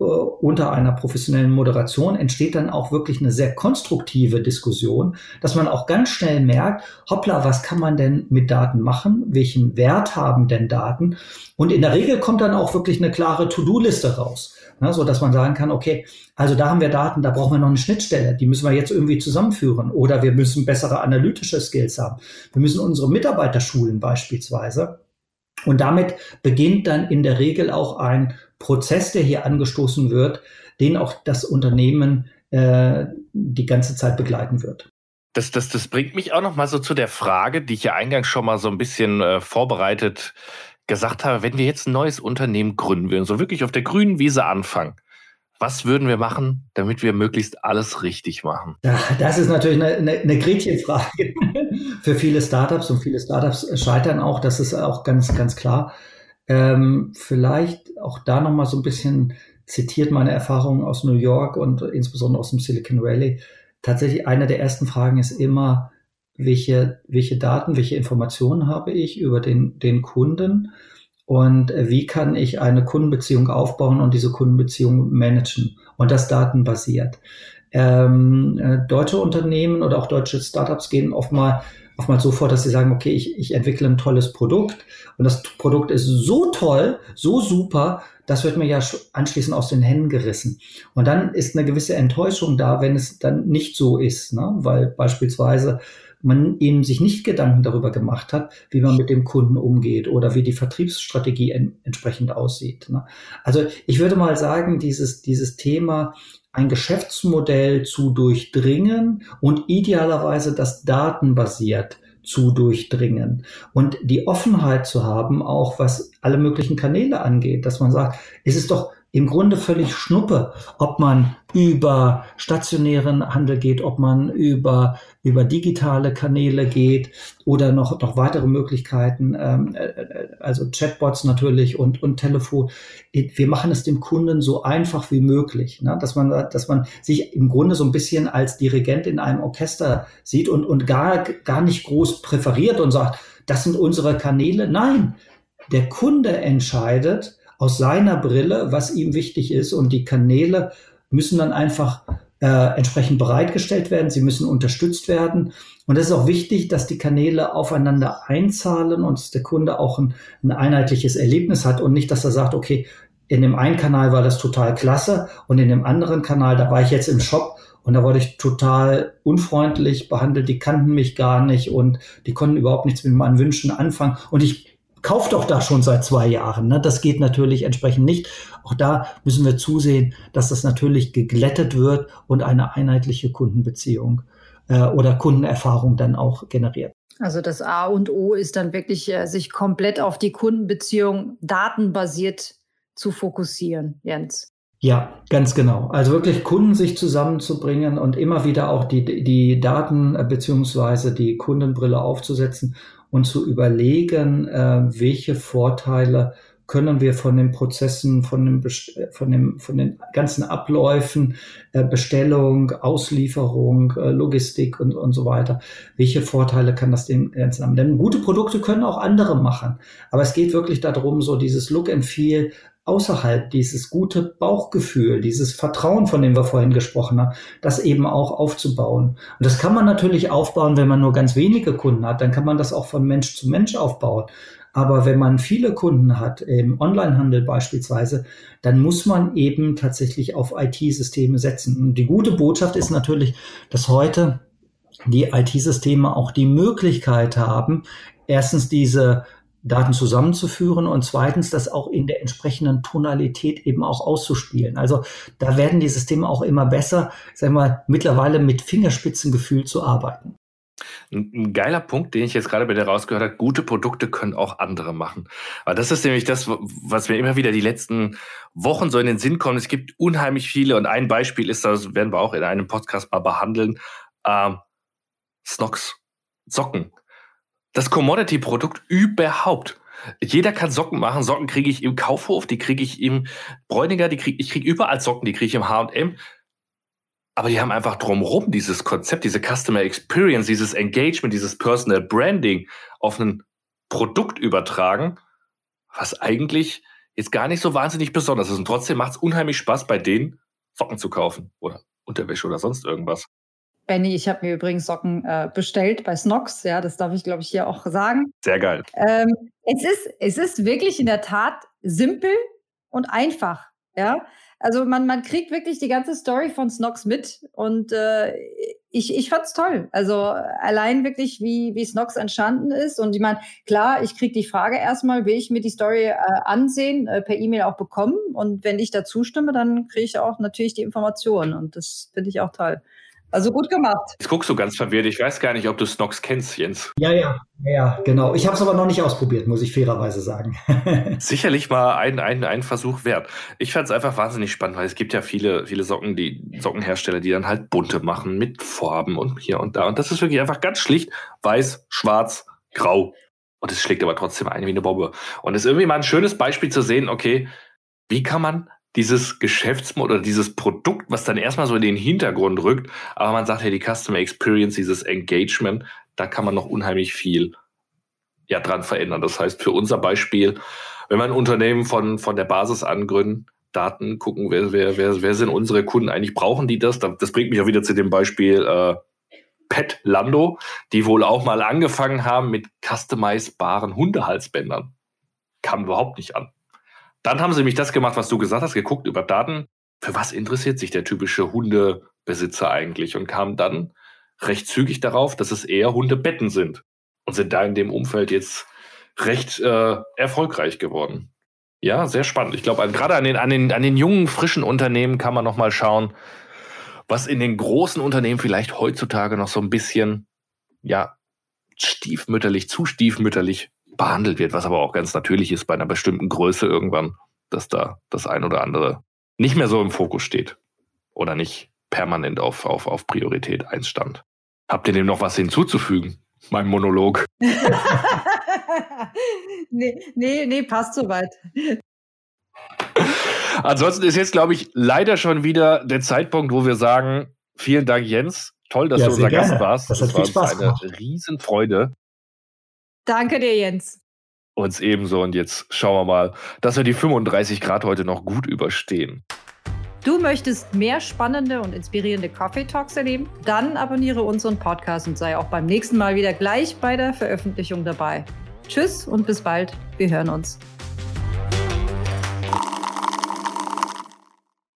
unter einer professionellen Moderation entsteht dann auch wirklich eine sehr konstruktive Diskussion, dass man auch ganz schnell merkt, hoppla, was kann man denn mit Daten machen? Welchen Wert haben denn Daten? Und in der Regel kommt dann auch wirklich eine klare To-Do-Liste raus. Ne, so dass man sagen kann, okay, also da haben wir Daten, da brauchen wir noch eine Schnittstelle, die müssen wir jetzt irgendwie zusammenführen oder wir müssen bessere analytische Skills haben. Wir müssen unsere Mitarbeiter schulen beispielsweise. Und damit beginnt dann in der Regel auch ein Prozess, der hier angestoßen wird, den auch das Unternehmen äh, die ganze Zeit begleiten wird. Das, das, das bringt mich auch noch mal so zu der Frage, die ich ja eingangs schon mal so ein bisschen äh, vorbereitet gesagt habe, wenn wir jetzt ein neues Unternehmen gründen würden, so wirklich auf der grünen Wiese anfangen, was würden wir machen, damit wir möglichst alles richtig machen? Das ist natürlich eine, eine, eine Gretchenfrage für viele Startups und viele Startups scheitern auch, das ist auch ganz, ganz klar. Ähm, vielleicht auch da nochmal so ein bisschen zitiert meine Erfahrungen aus New York und insbesondere aus dem Silicon Valley. Tatsächlich eine der ersten Fragen ist immer, welche, welche Daten, welche Informationen habe ich über den, den Kunden und wie kann ich eine Kundenbeziehung aufbauen und diese Kundenbeziehung managen und das datenbasiert. Ähm, äh, deutsche Unternehmen oder auch deutsche Startups gehen oftmals oftmals so vor, dass sie sagen, okay, ich, ich entwickle ein tolles Produkt und das Produkt ist so toll, so super, das wird mir ja anschließend aus den Händen gerissen. Und dann ist eine gewisse Enttäuschung da, wenn es dann nicht so ist, ne? weil beispielsweise man eben sich nicht Gedanken darüber gemacht hat, wie man mit dem Kunden umgeht oder wie die Vertriebsstrategie en entsprechend aussieht. Ne? Also ich würde mal sagen, dieses, dieses Thema, ein Geschäftsmodell zu durchdringen und idealerweise das datenbasiert zu durchdringen. Und die Offenheit zu haben, auch was alle möglichen Kanäle angeht, dass man sagt, es ist doch im Grunde völlig schnuppe, ob man über stationären Handel geht, ob man über, über digitale Kanäle geht oder noch, noch weitere Möglichkeiten, ähm, äh, äh, also Chatbots natürlich und, und Telefon. Wir machen es dem Kunden so einfach wie möglich, ne? dass, man, dass man sich im Grunde so ein bisschen als Dirigent in einem Orchester sieht und, und gar, gar nicht groß präferiert und sagt, das sind unsere Kanäle. Nein, der Kunde entscheidet, aus seiner Brille, was ihm wichtig ist. Und die Kanäle müssen dann einfach äh, entsprechend bereitgestellt werden. Sie müssen unterstützt werden. Und es ist auch wichtig, dass die Kanäle aufeinander einzahlen und der Kunde auch ein, ein einheitliches Erlebnis hat und nicht, dass er sagt, okay, in dem einen Kanal war das total klasse und in dem anderen Kanal, da war ich jetzt im Shop und da wurde ich total unfreundlich behandelt. Die kannten mich gar nicht und die konnten überhaupt nichts mit meinen Wünschen anfangen. Und ich kauft doch da schon seit zwei Jahren. Ne? Das geht natürlich entsprechend nicht. Auch da müssen wir zusehen, dass das natürlich geglättet wird und eine einheitliche Kundenbeziehung äh, oder Kundenerfahrung dann auch generiert. Also das A und O ist dann wirklich, äh, sich komplett auf die Kundenbeziehung datenbasiert zu fokussieren, Jens. Ja, ganz genau. Also wirklich Kunden sich zusammenzubringen und immer wieder auch die, die Daten äh, beziehungsweise die Kundenbrille aufzusetzen und zu überlegen, äh, welche Vorteile können wir von den Prozessen, von, dem, von, dem, von den ganzen Abläufen, äh, Bestellung, Auslieferung, äh, Logistik und, und so weiter, welche Vorteile kann das dem Ganzen haben? Denn gute Produkte können auch andere machen. Aber es geht wirklich darum, so dieses Look and Feel außerhalb dieses gute Bauchgefühl, dieses Vertrauen, von dem wir vorhin gesprochen haben, das eben auch aufzubauen. Und das kann man natürlich aufbauen, wenn man nur ganz wenige Kunden hat, dann kann man das auch von Mensch zu Mensch aufbauen. Aber wenn man viele Kunden hat, im Onlinehandel beispielsweise, dann muss man eben tatsächlich auf IT-Systeme setzen. Und die gute Botschaft ist natürlich, dass heute die IT-Systeme auch die Möglichkeit haben, erstens diese Daten zusammenzuführen und zweitens das auch in der entsprechenden Tonalität eben auch auszuspielen. Also da werden die Systeme auch immer besser, sagen wir mittlerweile mit Fingerspitzengefühl zu arbeiten. Ein, ein, geiler Punkt, den ich jetzt gerade bei dir rausgehört habe, gute Produkte können auch andere machen. Aber das ist nämlich das, was mir immer wieder die letzten Wochen so in den Sinn kommt. Es gibt unheimlich viele und ein Beispiel ist, das werden wir auch in einem Podcast mal behandeln, ähm, Snox, Socken das Commodity-Produkt überhaupt. Jeder kann Socken machen. Socken kriege ich im Kaufhof, die kriege ich im Bräuniger, die kriege ich kriege überall Socken, die kriege ich im H&M. Aber die haben einfach drumherum dieses Konzept, diese Customer Experience, dieses Engagement, dieses Personal Branding auf ein Produkt übertragen, was eigentlich jetzt gar nicht so wahnsinnig besonders ist. Und trotzdem macht es unheimlich Spaß, bei denen Socken zu kaufen oder Unterwäsche oder sonst irgendwas. Benny, ich habe mir übrigens Socken äh, bestellt bei Snox. Ja, das darf ich, glaube ich, hier auch sagen. Sehr geil. Ähm, es, ist, es ist wirklich in der Tat simpel und einfach. Ja, also man, man kriegt wirklich die ganze Story von Snox mit und äh, ich, ich fand es toll. Also allein wirklich, wie, wie Snox entstanden ist. Und ich meine, klar, ich kriege die Frage erstmal, will ich mir die Story äh, ansehen, äh, per E-Mail auch bekommen. Und wenn ich dazu stimme, dann kriege ich auch natürlich die Informationen. Und das finde ich auch toll. Also gut gemacht. Jetzt guckst du ganz verwirrt. Ich weiß gar nicht, ob du Snox kennst, Jens. Ja, ja, ja, genau. Ich habe es aber noch nicht ausprobiert, muss ich fairerweise sagen. Sicherlich mal ein, ein, ein Versuch wert. Ich fand es einfach wahnsinnig spannend, weil es gibt ja viele, viele Socken, die Sockenhersteller, die dann halt bunte machen mit Farben und hier und da. Und das ist wirklich einfach ganz schlicht weiß, schwarz, grau. Und es schlägt aber trotzdem ein wie eine Bombe. Und es ist irgendwie mal ein schönes Beispiel zu sehen, okay, wie kann man dieses Geschäftsmodell oder dieses Produkt, was dann erstmal so in den Hintergrund rückt, aber man sagt, hey, die Customer Experience, dieses Engagement, da kann man noch unheimlich viel ja, dran verändern. Das heißt, für unser Beispiel, wenn wir ein Unternehmen von, von der Basis angründen, Daten gucken, wer, wer, wer, wer sind unsere Kunden eigentlich, brauchen die das? Das bringt mich auch wieder zu dem Beispiel äh, Pet Lando, die wohl auch mal angefangen haben mit customizebaren Hundehalsbändern. Kam überhaupt nicht an. Dann haben sie nämlich das gemacht, was du gesagt hast, geguckt über Daten. Für was interessiert sich der typische Hundebesitzer eigentlich? Und kamen dann recht zügig darauf, dass es eher Hundebetten sind. Und sind da in dem Umfeld jetzt recht äh, erfolgreich geworden. Ja, sehr spannend. Ich glaube, gerade an den, an, den, an den jungen, frischen Unternehmen kann man nochmal schauen, was in den großen Unternehmen vielleicht heutzutage noch so ein bisschen, ja, stiefmütterlich, zu stiefmütterlich behandelt wird, was aber auch ganz natürlich ist bei einer bestimmten Größe irgendwann, dass da das ein oder andere nicht mehr so im Fokus steht oder nicht permanent auf, auf, auf Priorität 1 stand. Habt ihr dem noch was hinzuzufügen? Mein Monolog. nee, nee, nee, passt soweit. Ansonsten ist jetzt, glaube ich, leider schon wieder der Zeitpunkt, wo wir sagen, vielen Dank, Jens. Toll, dass ja, du unser gerne. Gast warst. Das, das war Spaß eine gemacht. Riesenfreude. Danke dir, Jens. Uns ebenso. Und jetzt schauen wir mal, dass wir die 35 Grad heute noch gut überstehen. Du möchtest mehr spannende und inspirierende Coffee Talks erleben? Dann abonniere unseren Podcast und sei auch beim nächsten Mal wieder gleich bei der Veröffentlichung dabei. Tschüss und bis bald. Wir hören uns.